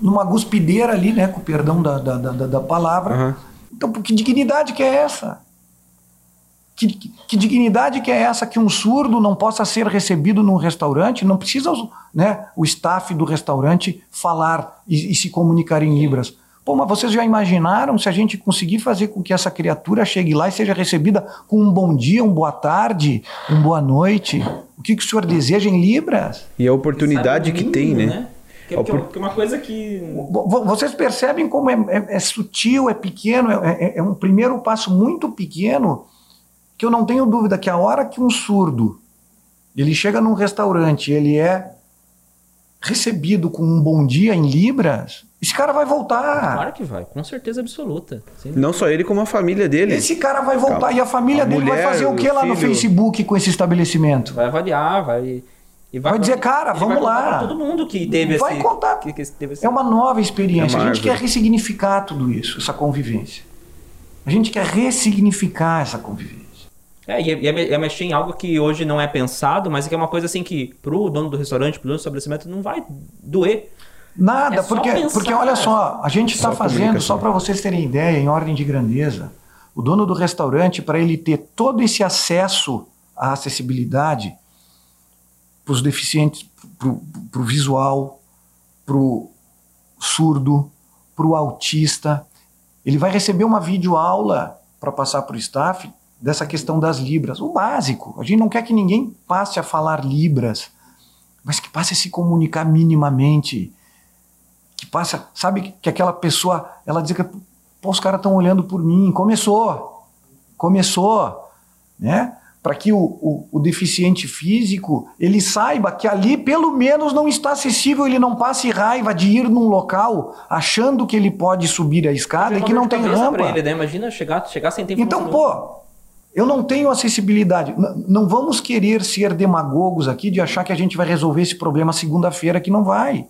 C: numa guspideira ali, né, com o perdão da, da, da, da palavra.
B: Aham.
C: Então, que dignidade que é essa? Que, que, que dignidade que é essa que um surdo não possa ser recebido num restaurante? Não precisa né, o staff do restaurante falar e, e se comunicar em libras. Pô, mas vocês já imaginaram se a gente conseguir fazer com que essa criatura chegue lá e seja recebida com um bom dia, um boa tarde, um boa noite? O que, que o senhor deseja em libras?
B: E a oportunidade que tem,
A: mínimo,
B: né?
A: Que, é- que é uma coisa que.
C: Vo- vo- Vocês percebem como é, é- é sutil, é pequeno, é, é- é um primeiro passo muito pequeno, que eu não tenho dúvida que a hora que um surdo ele chega num restaurante, ele é recebido com um bom dia em libras, esse cara vai voltar.
A: Claro que vai, com certeza absoluta.
B: Não só ele, como a família dele.
C: Esse cara vai voltar
B: Calma.
C: e a família
B: A
C: dele vai
B: mulher,
C: fazer o que lá no
B: filho.
C: Facebook com esse estabelecimento?
A: Vai avaliar, vai. E
C: Vai dizer, cara, vamos
A: vai
C: lá.
A: pra todo mundo que teve
C: Vai
A: esse.
C: contar.
A: Que, que teve esse...
C: É uma nova experiência.
B: É uma
C: a gente quer ressignificar tudo isso, essa convivência. A gente quer ressignificar essa convivência.
A: É, e é, é é mexer em algo que hoje não é pensado, mas é que é uma coisa assim que pro dono do restaurante, pro dono do estabelecimento, não vai doer.
C: Nada,
A: É
C: porque,
A: pensar.
C: porque olha só, a gente está fazendo, só para vocês terem ideia, em ordem de grandeza, o dono do restaurante, para ele ter todo esse acesso à acessibilidade para os deficientes, para o visual, para o surdo, para o autista, ele vai receber uma videoaula para passar para o staff dessa questão das libras, o básico. A gente não quer que ninguém passe a falar libras, mas que passe a se comunicar minimamente que passa, sabe que aquela pessoa, ela diz que Pô, os caras estão olhando por mim. Começou. Começou. Né? Para que o, o, o, deficiente físico ele saiba que ali pelo menos não está acessível, ele não passe raiva de ir num local achando que ele pode subir a escada e que não tem rampa.
A: Ele, né? Imagina chegar, chegar sem tempo.
C: Então, pô, eu não tenho acessibilidade. N não vamos querer ser demagogos aqui de achar que a gente vai resolver esse problema segunda-feira, que não vai.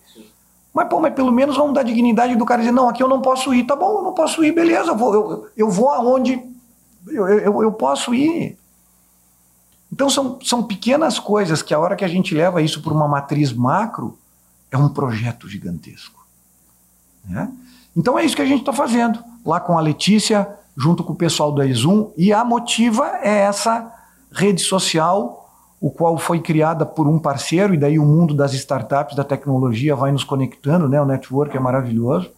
C: Mas, pô, mas pelo menos vamos dar dignidade do cara dizer, não, aqui eu não posso ir. Tá bom, eu não posso ir, beleza, eu vou, eu, eu vou aonde eu, eu, eu posso ir. Então são, são pequenas coisas que a hora que a gente leva isso para uma matriz macro, é um projeto gigantesco. Né? Então é isso que a gente está fazendo. Lá com a Letícia, junto com o pessoal da Exum, e a Motiva é essa rede social o qual foi criada por um parceiro, e daí o mundo das startups, da tecnologia vai nos conectando, né? o network é maravilhoso.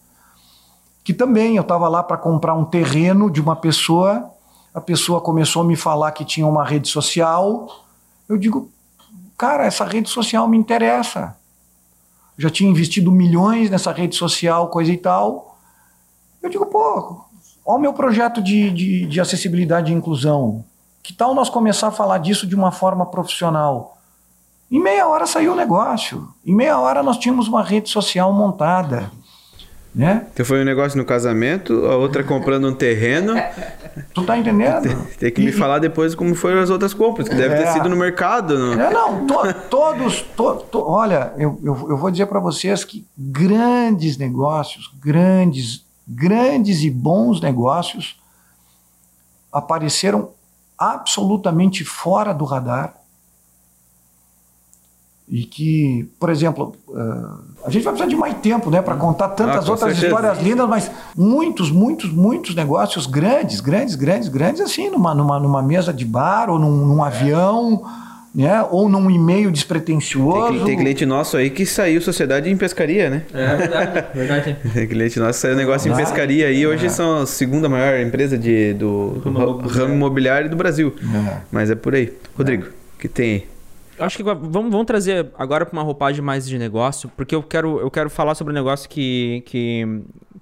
C: Que também eu estava lá para comprar um terreno de uma pessoa, a pessoa começou a me falar que tinha uma rede social. Eu digo, cara, essa rede social me interessa. Já tinha investido milhões nessa rede social, coisa e tal. Eu digo, pô, olha o meu projeto de, de, de acessibilidade e inclusão. Que tal nós começar a falar disso de uma forma profissional? Em meia hora saiu o negócio. Em meia hora nós tínhamos uma rede social montada. Né?
B: Então foi um negócio no casamento, a outra comprando um terreno. [LAUGHS]
C: Tu tá entendendo?
B: Tem, que e, me falar depois como foram as outras compras, que deve é, ter sido no mercado.
C: No... É, não, to, todos. To, to, olha, eu, eu, eu vou dizer para vocês que grandes negócios, grandes, grandes e bons negócios apareceram absolutamente fora do radar e que, por exemplo, uh, a gente vai precisar de mais tempo né, para contar tantas ah, outras certeza. histórias lindas, mas muitos, muitos, muitos negócios grandes, grandes, grandes, grandes, assim, numa, numa, numa mesa de bar ou num, num avião né? Ou num e-mail despretensioso.
B: Tem, tem, cliente nosso aí que saiu sociedade em pescaria, né?
A: É verdade, [LAUGHS] verdade.
B: tem cliente nosso que saiu negócio em pescaria aí. Hoje é. são a segunda maior empresa de, do ramo imobiliário do Brasil. É. Mas é por aí. Rodrigo, o que tem aí?
A: Acho que vamos, vamos trazer agora para uma roupagem mais de negócio, porque eu quero, eu quero falar sobre um negócio que, que,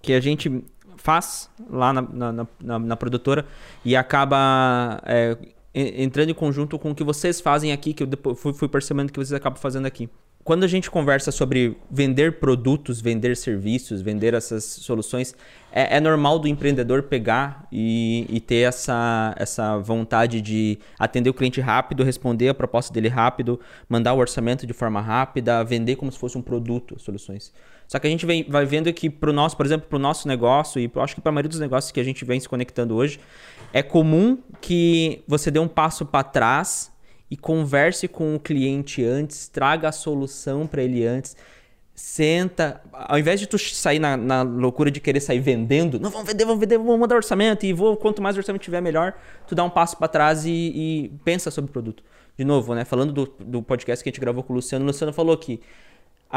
A: que a gente faz lá na, na, na, na produtora e acaba é, entrando em conjunto com o que vocês fazem aqui, que eu fui, percebendo que vocês acabam fazendo aqui. Quando a gente conversa sobre vender produtos, vender serviços, vender essas soluções, é, é normal do empreendedor pegar e, e, ter essa, essa vontade de atender o cliente rápido, responder a proposta dele rápido, mandar o orçamento de forma rápida, vender como se fosse um produto, soluções. Só que a gente vem, vai vendo que para o nosso, por exemplo, para o nosso negócio, e acho que para a maioria dos negócios que a gente vem se conectando hoje, é comum que você dê um passo para trás e converse com o cliente antes, traga a solução para ele antes. Senta, ao invés de tu sair na, na, loucura de querer sair vendendo, não, vamos vender, vamos vender, vamos mandar orçamento e vou, quanto mais orçamento tiver, melhor. Tu dá um passo para trás e, e, pensa sobre o produto. De novo, né? Falando do, do podcast que a gente gravou com o Luciano, o Luciano falou que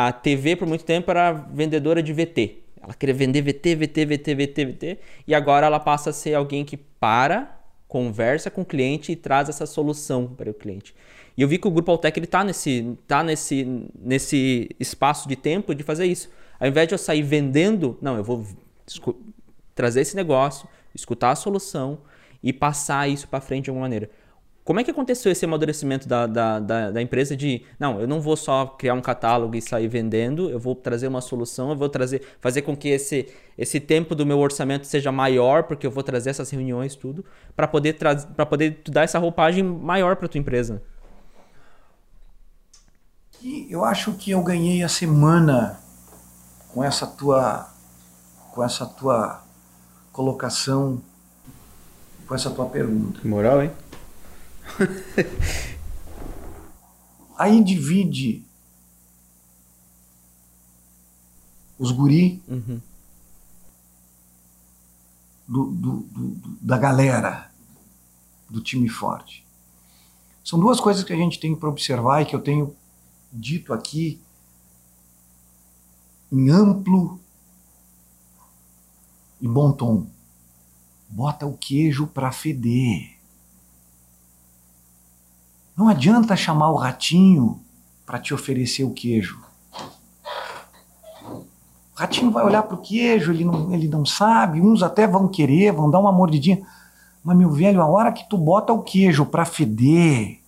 A: a TV por muito tempo era vendedora de VT. Ela queria vender VT, VT, VT, VT, VT. E agora ela passa a ser alguém que para, conversa com o cliente e traz essa solução para o cliente. E eu vi que o Grupo Altec ele está nesse, tá nesse, nesse espaço de tempo de fazer isso. Ao invés de eu sair vendendo, não, eu vou trazer esse negócio, escutar a solução e passar isso para frente de alguma maneira. Como é que aconteceu esse amadurecimento da, da, da, da, empresa de, não, eu não vou só criar um catálogo e sair vendendo, eu vou trazer uma solução, eu vou trazer, fazer com que esse, esse tempo do meu orçamento seja maior, porque eu vou trazer essas reuniões, tudo, para poder, para poder dar essa roupagem maior para tua empresa?
C: E eu acho que eu ganhei a semana com essa tua, com essa tua colocação, com essa tua pergunta.
B: Moral, hein?
C: Aí divide os guri uhum. do, do, do, da galera do time forte. São duas coisas que a gente tem para observar e que eu tenho dito aqui em amplo e bom tom. Bota o queijo para feder. Não adianta chamar o ratinho para te oferecer o queijo. O ratinho vai olhar para o queijo, ele não, ele não sabe, uns até vão querer, vão dar uma mordidinha. Mas, meu velho, a hora que tu bota o queijo para feder,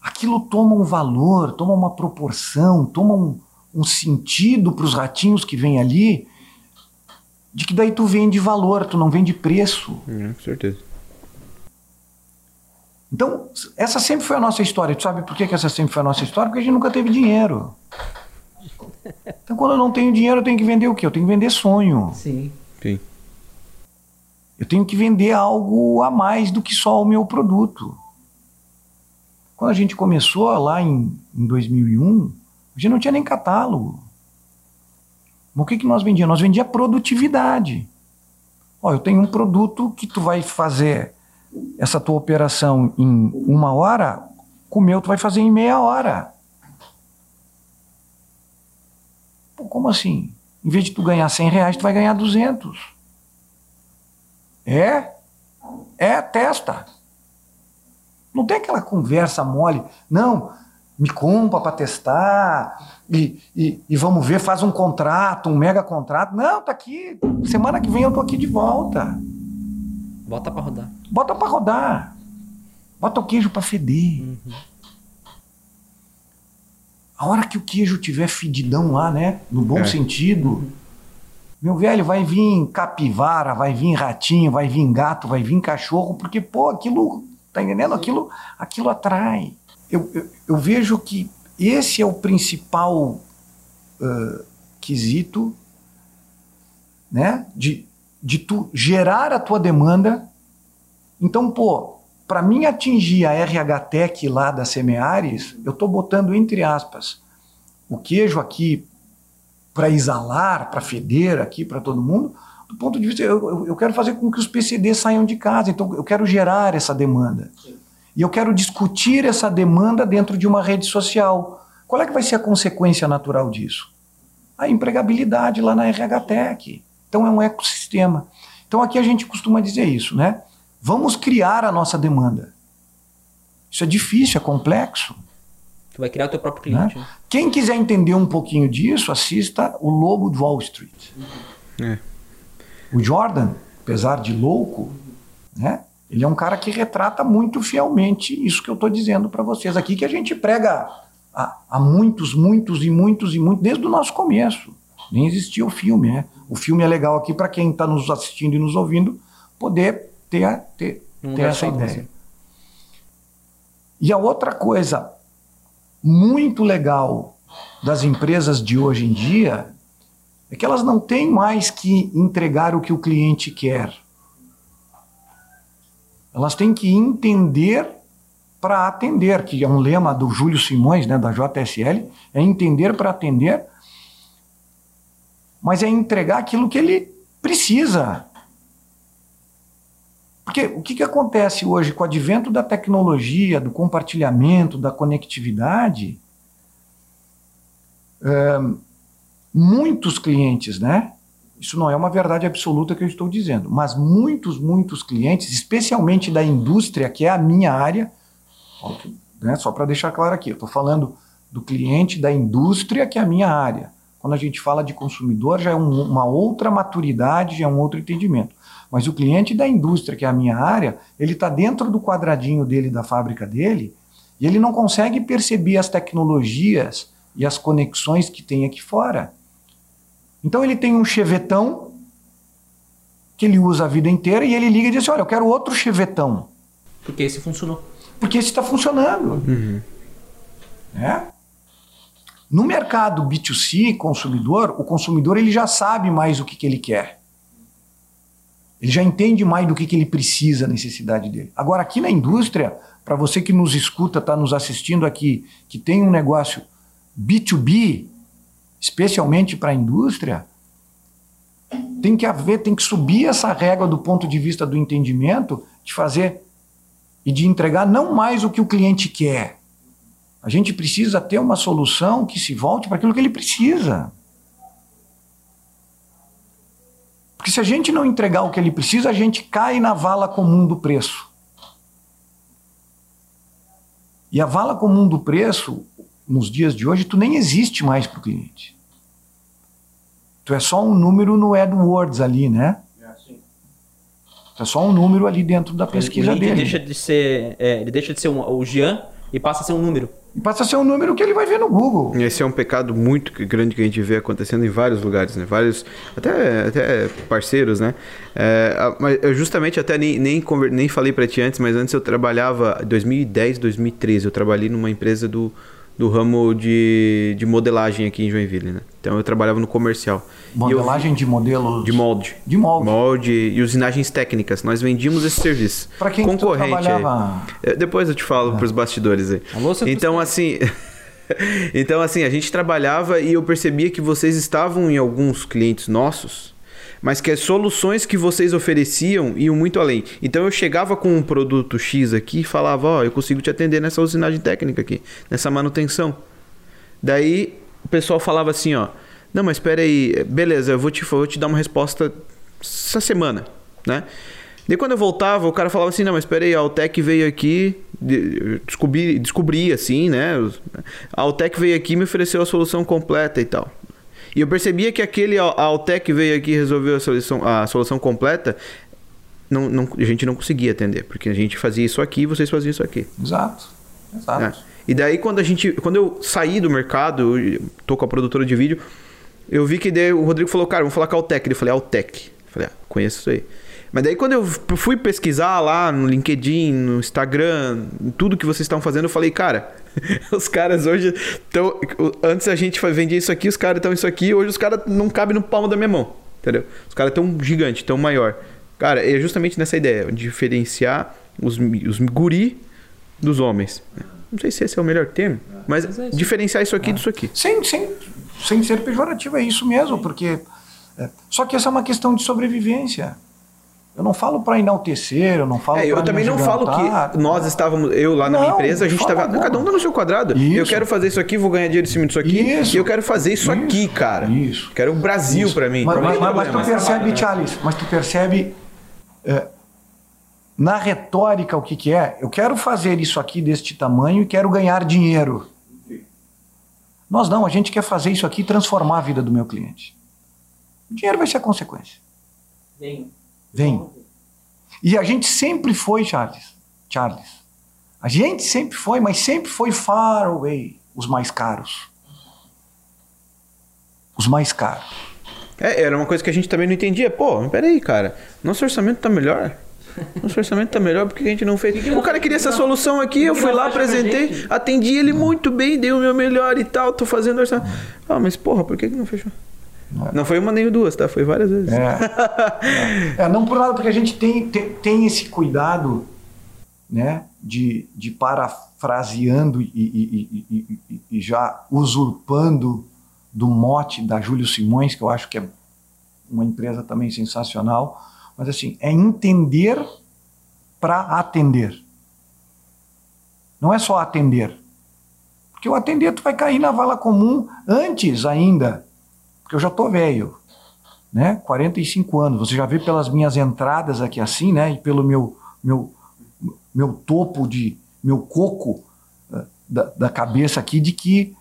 C: aquilo toma um valor, toma uma proporção, toma um, um sentido para os ratinhos que vêm ali, de que daí tu vende valor, tu não vende preço.
B: É, com certeza.
C: Então, essa sempre foi a nossa história. Tu sabe por que, que essa sempre foi a nossa história? Porque a gente nunca teve dinheiro. Então, quando eu não tenho dinheiro, eu tenho que vender o quê? Eu tenho que vender sonho.
A: Sim.
B: Sim.
C: Eu tenho que vender algo a mais do que só o meu produto. Quando a gente começou lá em, em 2001, a gente não tinha nem catálogo. Mas o que, que nós vendíamos? Nós vendíamos produtividade. Ó, eu tenho um produto que tu vai fazer essa tua operação em uma hora, com o meu tu vai fazer em meia hora. Pô, como assim? Em vez de tu ganhar 100 reais, tu vai ganhar 200. É? É, testa. Não tem aquela conversa mole. Não, me compra para testar e, e, e, vamos ver, faz um contrato, um mega contrato. Não, tá aqui. Semana que vem eu tô aqui de volta.
A: Bota para rodar.
C: Bota para rodar. Bota o queijo para feder. Uhum. A hora que o queijo tiver fedidão lá, né? No bom é. sentido. Uhum. Meu velho, vai vir capivara, vai vir ratinho, vai vir gato, vai vir cachorro, porque, pô, aquilo, tá entendendo? Aquilo, aquilo atrai. Eu, eu, eu vejo que esse é o principal uh, quesito, né? De, de tu gerar a tua demanda. Então, pô, para mim atingir a RH Tech lá da Semeares, eu estou botando entre aspas o queijo aqui para exalar, para feder aqui para todo mundo. Do ponto de vista, eu, eu quero fazer com que os PCDs saiam de casa. Então, eu quero gerar essa demanda. E eu quero discutir essa demanda dentro de uma rede social. Qual é que vai ser a consequência natural disso? A empregabilidade lá na RH Tech. Então é um ecossistema. Então aqui a gente costuma dizer isso, né? Vamos criar a nossa demanda. Isso é difícil, é complexo.
A: Tu vai criar o teu próprio cliente.
C: Né? Quem quiser entender um pouquinho disso, assista o Lobo de Wall Street.
B: É.
C: O Jordan, apesar de louco, né? Ele é um cara que retrata muito fielmente isso que eu estou dizendo para vocês aqui, que a gente prega há, há muitos, muitos e muitos e muitos, desde o nosso começo. Nem existia o filme, né? O filme é legal aqui para quem está nos assistindo e nos ouvindo poder ter, ter, ter essa ideia. E a outra coisa muito legal das empresas de hoje em dia é que elas não têm mais que entregar o que o cliente quer. Elas têm que entender para atender, que é um lema do Júlio Simões, né, da JSL, é entender para atender mas é entregar aquilo que ele precisa. Porque o que, que acontece hoje com o advento da tecnologia, do compartilhamento, da conectividade? É, muitos clientes, né? Isso não é uma verdade absoluta que eu estou dizendo, mas muitos, muitos clientes, especialmente da indústria, que é a minha área, né, só para deixar claro aqui, eu estou falando do cliente da indústria, que é a minha área. Quando a gente fala de consumidor, já é um, uma outra maturidade, já é um outro entendimento. Mas o cliente da indústria, que é a minha área, ele está dentro do quadradinho dele, da fábrica dele, e ele não consegue perceber as tecnologias e as conexões que tem aqui fora. Então ele tem um chevetão que ele usa a vida inteira e ele liga e diz assim, olha, eu quero outro chevetão.
A: Porque esse funcionou.
C: Porque esse está funcionando.
B: Uhum.
C: É? No mercado B2C, consumidor, o consumidor ele já sabe mais o que, que ele quer. Ele já entende mais do que, que ele precisa, a necessidade dele. Agora, aqui na indústria, para você que nos escuta, está nos assistindo aqui, que tem um negócio B2B, especialmente para a indústria, tem que haver, tem que subir essa régua do ponto de vista do entendimento, de fazer e de entregar não mais o que o cliente quer, a gente precisa ter uma solução que se volte para aquilo que ele precisa. Porque se a gente não entregar o que ele precisa, a gente cai na vala comum do preço. E a vala comum do preço, nos dias de hoje, tu nem existe mais para o cliente. Tu é só um número no AdWords ali, né? Tu é só um número ali dentro da pesquisa
A: o lead
C: dele.
A: deixa de ser, é, ele deixa de ser um- o Jean e passa a ser um número.
C: E passa a ser um número que ele vai ver no Google.
B: Esse é um pecado muito grande que a gente vê acontecendo em vários lugares, né? Vários, até, até parceiros, né? É, mas eu justamente até nem, nem, conver- nem falei pra ti antes, mas antes eu trabalhava, em 2010, 2013, eu trabalhei numa empresa do, do ramo de, de modelagem aqui em Joinville, né? Então eu trabalhava no comercial. E eu
C: Modelagem de modelos.
B: de molde.
C: De molde.
B: Molde e usinagens técnicas. Nós vendíamos esse serviço.
C: Pra quem que tu
B: Concorrente aí.
C: trabalhava?
B: É, Depois eu te falo pros bastidores aí.
A: Alô, seu
B: então, assim. [LAUGHS] então, assim, a gente trabalhava e eu percebia que vocês estavam em alguns clientes nossos, mas que as soluções que vocês ofereciam iam muito além. Então eu chegava com um produto X aqui e falava, ó, eu consigo te atender nessa usinagem técnica aqui, nessa manutenção. Daí o pessoal falava assim, ó, não, mas espera aí, beleza, eu vou te, vou te dar uma resposta essa semana, né? Daí quando eu voltava, o cara falava assim, não, mas espera aí, a Altec veio aqui, de- descobri, descobri assim, né? A Altec veio aqui e me ofereceu a solução completa e tal. E eu percebia que aquele a Altec veio aqui e resolveu a solução, a solução completa, não, não, a gente não conseguia atender, porque a gente fazia isso aqui e vocês faziam isso aqui.
C: Exato. Exato.
B: É. E daí quando a gente, quando eu saí do mercado, tô com a produtora de vídeo, eu vi que daí o Rodrigo falou, cara, vamos falar com a Altec. Ele falei, Altec. Eu falei, ah, conheço isso aí. Mas daí quando eu fui pesquisar lá no LinkedIn, no Instagram, tudo que vocês estão fazendo, eu falei, cara, [LAUGHS] os caras hoje estão. Antes a gente vendia isso aqui, os caras estão isso aqui, hoje os caras não cabem no palmo da minha mão. Entendeu? Os caras tão gigante, tão maior. Cara, é justamente nessa ideia, diferenciar os, os guri dos homens. Não sei se esse é o melhor termo, mas
A: Mas é isso.
B: diferenciar isso aqui disso aqui.
C: Sem, sem, sem ser pejorativo, é isso mesmo, porque. é, só que essa é uma questão de sobrevivência. Eu não falo para enaltecer, eu não falo
B: É, eu também não falo que nós estávamos, eu lá na minha
C: Não,
B: empresa, a gente estava. Cada um tá no seu quadrado.
C: Isso.
B: Eu quero fazer isso aqui, vou ganhar dinheiro em cima disso aqui.
C: Isso.
B: E eu quero fazer isso,
C: Isso.
B: aqui, cara.
C: Isso.
B: Quero o Brasil pra mim.
C: Mas,
B: Pra
C: mas,
B: mim,
C: mas,
B: é
C: mas tu
B: problema.
C: percebe, Charles, mas tu percebe é, na retórica o que, que é? Eu quero fazer isso aqui deste tamanho e quero ganhar dinheiro. Nós não, a gente quer fazer isso aqui e transformar a vida do meu cliente. O dinheiro vai ser a consequência. Vem. E a gente sempre foi, Charles. Charles. A gente sempre foi, mas sempre foi far away os mais caros. Os mais caros.
B: É, era uma coisa que a gente também não entendia. Pô, peraí, cara. Nosso orçamento tá melhor. Nosso orçamento tá melhor porque a gente não fez. [LAUGHS] O cara queria essa solução aqui, eu fui lá, apresentei, atendi ele muito bem, dei o meu melhor e tal, tô fazendo orçamento. Ah, mas porra, por que, que não fechou? Não foi uma nem duas, tá? Foi várias vezes.
C: É. [LAUGHS] É, não por nada, porque a gente tem, tem, tem esse cuidado né, de, de parafraseando e, e- e- e- já usurpando do mote da Júlio Simões, que eu acho que é uma empresa também sensacional, mas assim, é entender para atender. Não é só atender. Porque o atender tu vai cair na vala comum antes ainda, porque eu já tô velho né? 45 anos. Você já vê pelas minhas entradas aqui assim, né? E pelo meu meu meu topo de meu coco eh, da, da cabeça aqui de que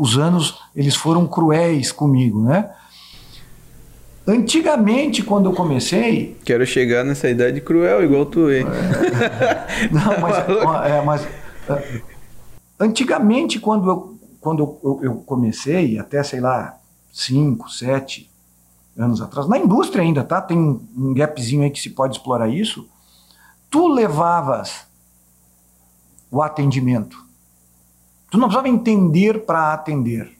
C: os anos eles foram cruéis comigo, né? Antigamente, quando eu comecei,
B: Quero chegar nessa idade cruel, igual tu, hein? [LAUGHS]
C: Não, mas, ó, é, mas, é, antigamente, quando, eu, quando eu- eu comecei, até sei lá, 5, 7 anos atrás, na indústria ainda, tá? Tem um, gapzinho aí que se pode explorar isso. Tu levavas o atendimento. Tu não precisava entender para atender.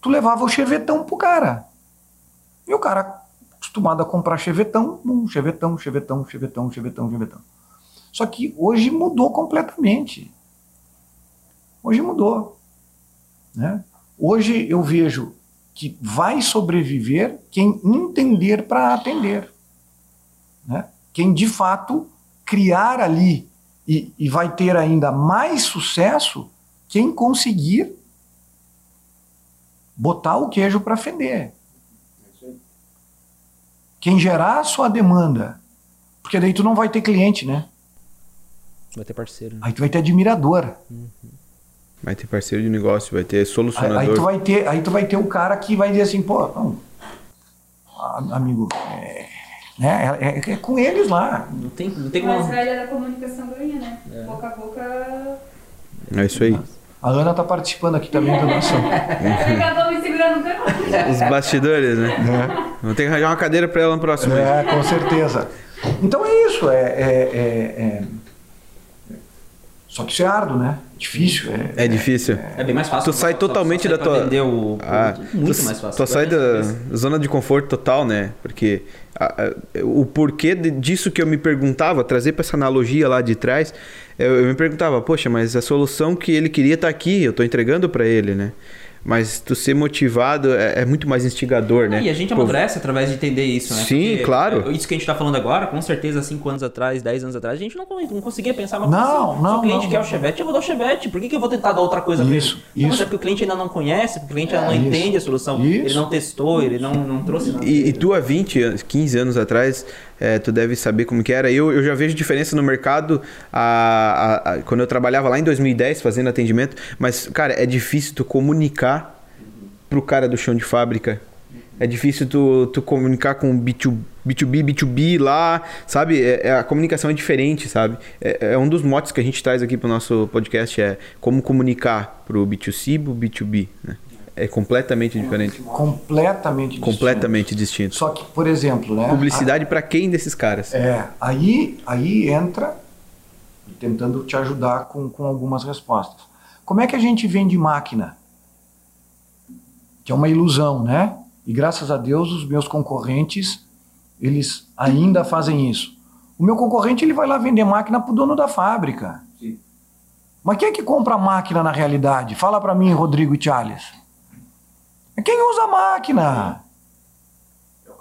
C: Tu levava o chevetão pro cara. E o cara, acostumado a comprar chevetão, um chevetão, chevetão, chevetão, chevetão, chevetão. Só que hoje mudou completamente. Hoje mudou. Né? Hoje eu vejo que vai sobreviver quem entender para atender. Né? Quem de fato criar ali e, e vai ter ainda mais sucesso quem conseguir botar o queijo para fender. Quem gerar a sua demanda. Porque daí tu não vai ter cliente, né?
A: Vai ter parceiro. né?
C: Aí tu vai ter admirador.
B: Vai ter parceiro de negócio, vai ter solucionador.
C: Aí, aí, tu vai ter, aí tu vai ter o cara que vai dizer assim, pô, não, amigo, é, né, é, é, é, com eles lá.
A: Não tem, não tem
D: como. Mas velha da comunicação ganha, né? É. Boca a boca.
B: É isso aí.
C: A Ana tá participando aqui também da nossa.
D: Acabou me segurando no
B: Os bastidores, né? É. Vamos ter que arranjar uma cadeira para ela no próximo.
C: É, com certeza. Então é isso, é, é, é, é, Só que isso é árduo, né? Difícil. É,
B: é difícil.
A: É, bem mais fácil.
B: Tu sai totalmente da tua.
A: O... Ah, muito
B: tu,
A: mais fácil.
B: Tu sai da zona de conforto total, né? Porque a, a, o porquê disso que eu me perguntava, trazer para essa analogia lá de trás, eu, eu, me perguntava, poxa, mas a solução que ele queria tá aqui, eu tô entregando para ele, né? Mas tu ser motivado é, é muito mais instigador, né?
A: E a gente amadurece Pô, através de entender isso, né?
B: Sim, Porque claro.
A: Isso que a gente tá falando agora, com certeza, 5 anos atrás, 10 anos atrás, a gente não, não conseguia pensar
C: uma coisa
A: Não,
C: assim, não.
A: Se o cliente
C: não,
A: quer
C: não.
A: o Chevette, eu vou dar o Chevette. Por que, que eu vou tentar dar outra coisa
C: isso,
A: pra ele?
C: Isso,
A: é porque o cliente ainda não conhece, porque o cliente ainda não
C: isso,
A: entende a solução.
C: Isso.
A: Ele não testou, ele não, não trouxe nada.
B: E, e tu há 20, 15 anos atrás, é, tu deve saber como que era. Eu, eu já vejo diferença no mercado a, a, a, quando eu trabalhava lá em 2010 fazendo atendimento. Mas, cara, é difícil tu comunicar pro cara do chão de fábrica. É difícil tu, tu comunicar com B2, B2B, B2B lá, sabe? É, é, a comunicação é diferente, sabe? É, é, um dos motes que a gente traz aqui pro nosso podcast, é como comunicar pro B2C e pro B2B, né? É completamente diferente.
C: Completamente distinto.
B: Completamente distinto.
C: Só que, por exemplo, né?
B: Publicidade para quem desses caras?
C: É, aí, aí entra tentando te ajudar com, com algumas respostas. Como é que a gente vende máquina? que é uma ilusão, né? E graças a Deus os meus concorrentes, eles ainda fazem isso. O meu concorrente ele vai lá vender máquina para o dono da fábrica. Sim. Mas quem é que compra máquina na realidade? Fala para mim, Rodrigo e Charles. É quem usa máquina.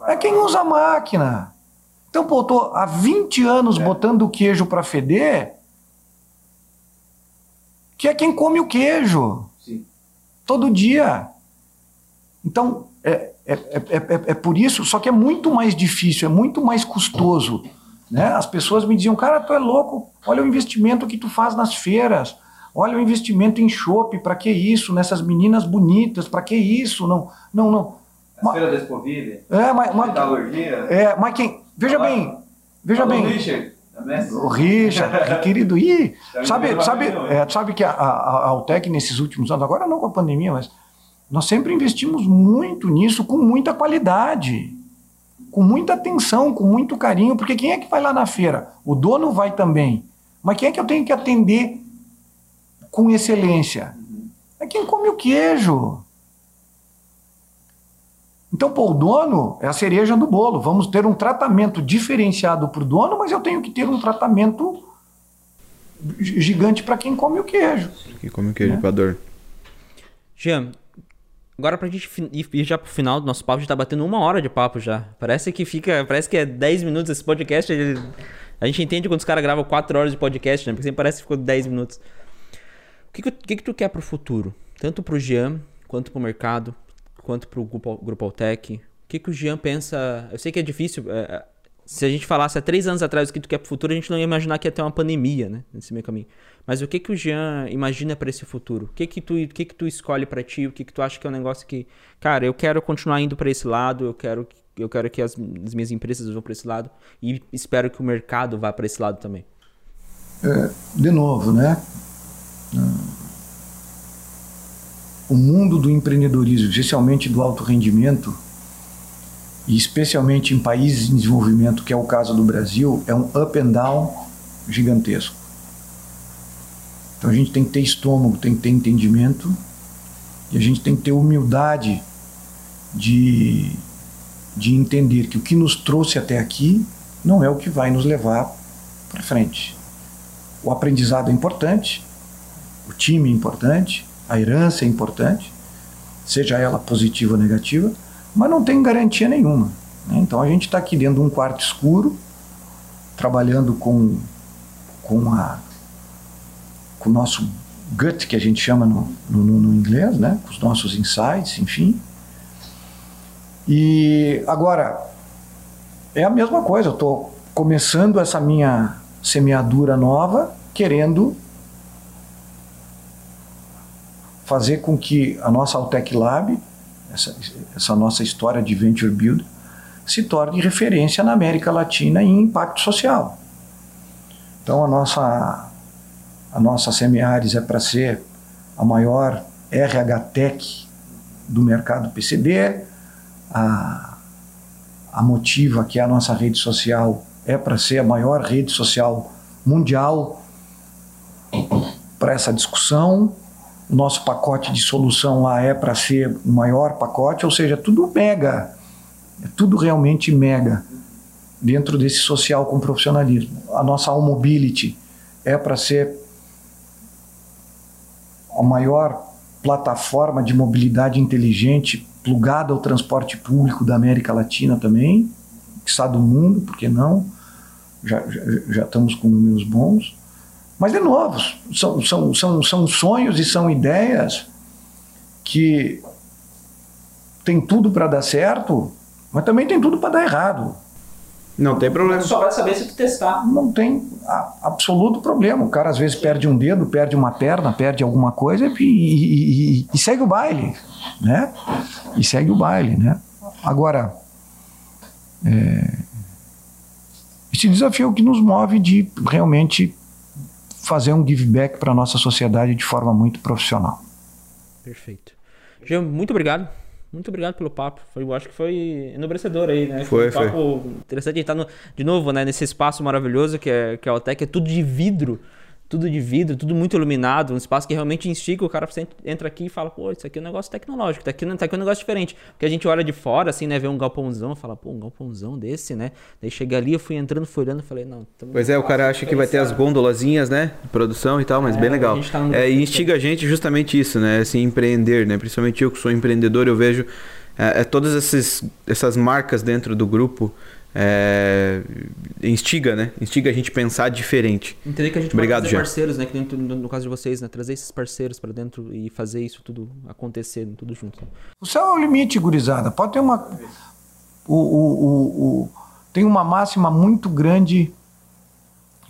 C: É quem usa máquina. Então, pô, tô há 20 anos é. botando o queijo para feder, que é quem come o queijo. Sim. Todo dia. Então, é, é, é, é, por isso, só que é muito mais difícil, é muito mais custoso. Né? As pessoas me diziam, cara, tu é louco, olha o investimento que tu faz nas feiras, olha o investimento em chopp, para que isso? Nessas meninas bonitas, para que isso? Não, não, não.
E: A feira da Espoville?
C: É, mas, mas, é, mas quem. Veja
E: Olá.
C: bem, veja
E: Olá,
C: bem.
E: Richard.
C: O Richard, [LAUGHS] querido, e sabe, sabe, é, sabe que a, a, a Altec nesses últimos anos, agora não com a pandemia, mas nós sempre investimos muito nisso, com muita qualidade, com muita atenção, com muito carinho, porque quem é que vai lá na feira? O dono vai também. Mas quem é que eu tenho que atender com excelência? É quem come o queijo. Então, pô, o dono é a cereja do bolo. Vamos ter um tratamento diferenciado para o dono, mas eu tenho que ter um tratamento gigante para quem come o queijo.
B: Quem come o queijo, né? para dor.
A: Jean, Agora pra gente ir já pro final do nosso papo, a gente tá batendo uma hora de papo já. Parece que fica. Parece que é 10 minutos esse podcast. A gente entende quando os caras gravam 4 horas de podcast, né? Porque sempre parece que ficou 10 minutos. O que, que, que, tu quer pro futuro? Tanto pro Jean, quanto pro mercado, quanto pro Grupo, Grupo Altec. O que, que o Jean pensa? Eu sei que é difícil. É, se a gente falasse há três anos atrás o que tu quer pro futuro, a gente não ia imaginar que ia ter uma pandemia, né? Nesse meio caminho. Mas o que que o Jean imagina para esse futuro? O que que tu, o que que tu escolhe para ti? O que que tu acha que é um negócio que, cara, eu quero continuar indo para esse lado, eu quero eu quero que as, as minhas empresas vão para esse lado e espero que o mercado vá para esse lado também.
C: É, de novo, né? O mundo do empreendedorismo, especialmente do alto rendimento, e especialmente em países em desenvolvimento, que é o caso do Brasil, é um up and down gigantesco. Então a gente tem que ter estômago, tem que ter entendimento e a gente tem que ter humildade de, de entender que o que nos trouxe até aqui não é o que vai nos levar para frente. O aprendizado é importante, o time é importante, a herança é importante, seja ela positiva ou negativa, mas não tem garantia nenhuma. Né? Então a gente está aqui dentro de um quarto escuro, trabalhando com, com, a, com o nosso gut, que a gente chama no, no, no inglês, né? com os nossos insights, enfim. E agora, é a mesma coisa, eu estou começando essa minha semeadura nova, querendo fazer com que a nossa Altec Lab, essa, essa nossa história de Venture Build, se torne referência na América Latina em impacto social. Então a nossa, a nossa Semiares é para ser a maior RH Tech do mercado PCD, a, a Motiva, que é a nossa rede social, é para ser a maior rede social mundial para essa discussão. O nosso pacote de solução lá é para ser o maior pacote, ou seja, tudo mega, é tudo realmente mega dentro desse social com profissionalismo. A nossa All Mobility é para ser a maior plataforma de mobilidade inteligente plugada ao transporte público da América Latina também, que está do mundo, por que não? Já, já, já estamos com números bons. Mas, de novo, são, são, são, são sonhos e são ideias que tem tudo para dar certo, mas também tem tudo para dar errado.
B: Não tem problema.
A: Só vai saber se tu testar.
C: Não tem a, absoluto problema. O cara às vezes perde um dedo, perde uma perna, perde alguma coisa e, e, e, e segue o baile, né? E segue o baile, né? Agora, é, esse desafio é o que nos move de realmente fazer um give back para a nossa sociedade de forma muito profissional.
A: Perfeito. Jean, muito obrigado. Muito obrigado pelo papo. Foi, eu acho que foi enobrecedor aí, né?
B: Foi,
A: um papo foi. interessante. A gente tá no, de novo, né, nesse espaço maravilhoso que é, que é a Otec, é tudo de vidro tudo de vidro, tudo muito iluminado, um espaço que realmente instiga o cara entra aqui e fala, pô, isso aqui é um negócio tecnológico, tá aqui, tá aqui um negócio diferente. Porque a gente olha de fora, assim, né, vê um galpãozão, fala, pô, um galpãozão desse, né? Daí chega ali, eu fui entrando, fui olhando, falei, não.
B: Pois é, o cara acha que vai ter as gôndolazinhas, né, de produção e tal, mas é, bem legal. Tá é, e instiga a gente justamente isso, né, assim, empreender, né, principalmente eu que sou empreendedor, eu vejo é, é todas esses, essas marcas dentro do grupo, é, instiga, né? Instiga a gente pensar diferente.
A: Entender que a gente Obrigado, pode trazer parceiros, né? Que dentro, no caso de vocês, né? Trazer esses parceiros para dentro e fazer isso tudo acontecer, tudo junto.
C: O céu é o limite, gurizada. Pode ter uma... O, o, o, o... Tem uma máxima muito grande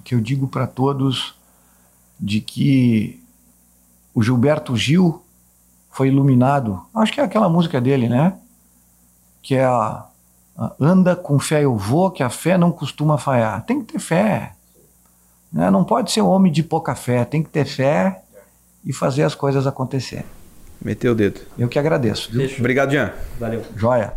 C: que eu digo para todos de que o Gilberto Gil foi iluminado. Acho que é aquela música dele, né? Que é a anda com fé eu vou, que a fé não costuma falhar. Tem que ter fé. Né? Não pode ser um homem de pouca fé, tem que ter fé e fazer as coisas acontecerem.
B: Meteu o dedo.
C: Eu que agradeço. Viu?
B: Obrigado, Jean.
A: Valeu.
C: Joia.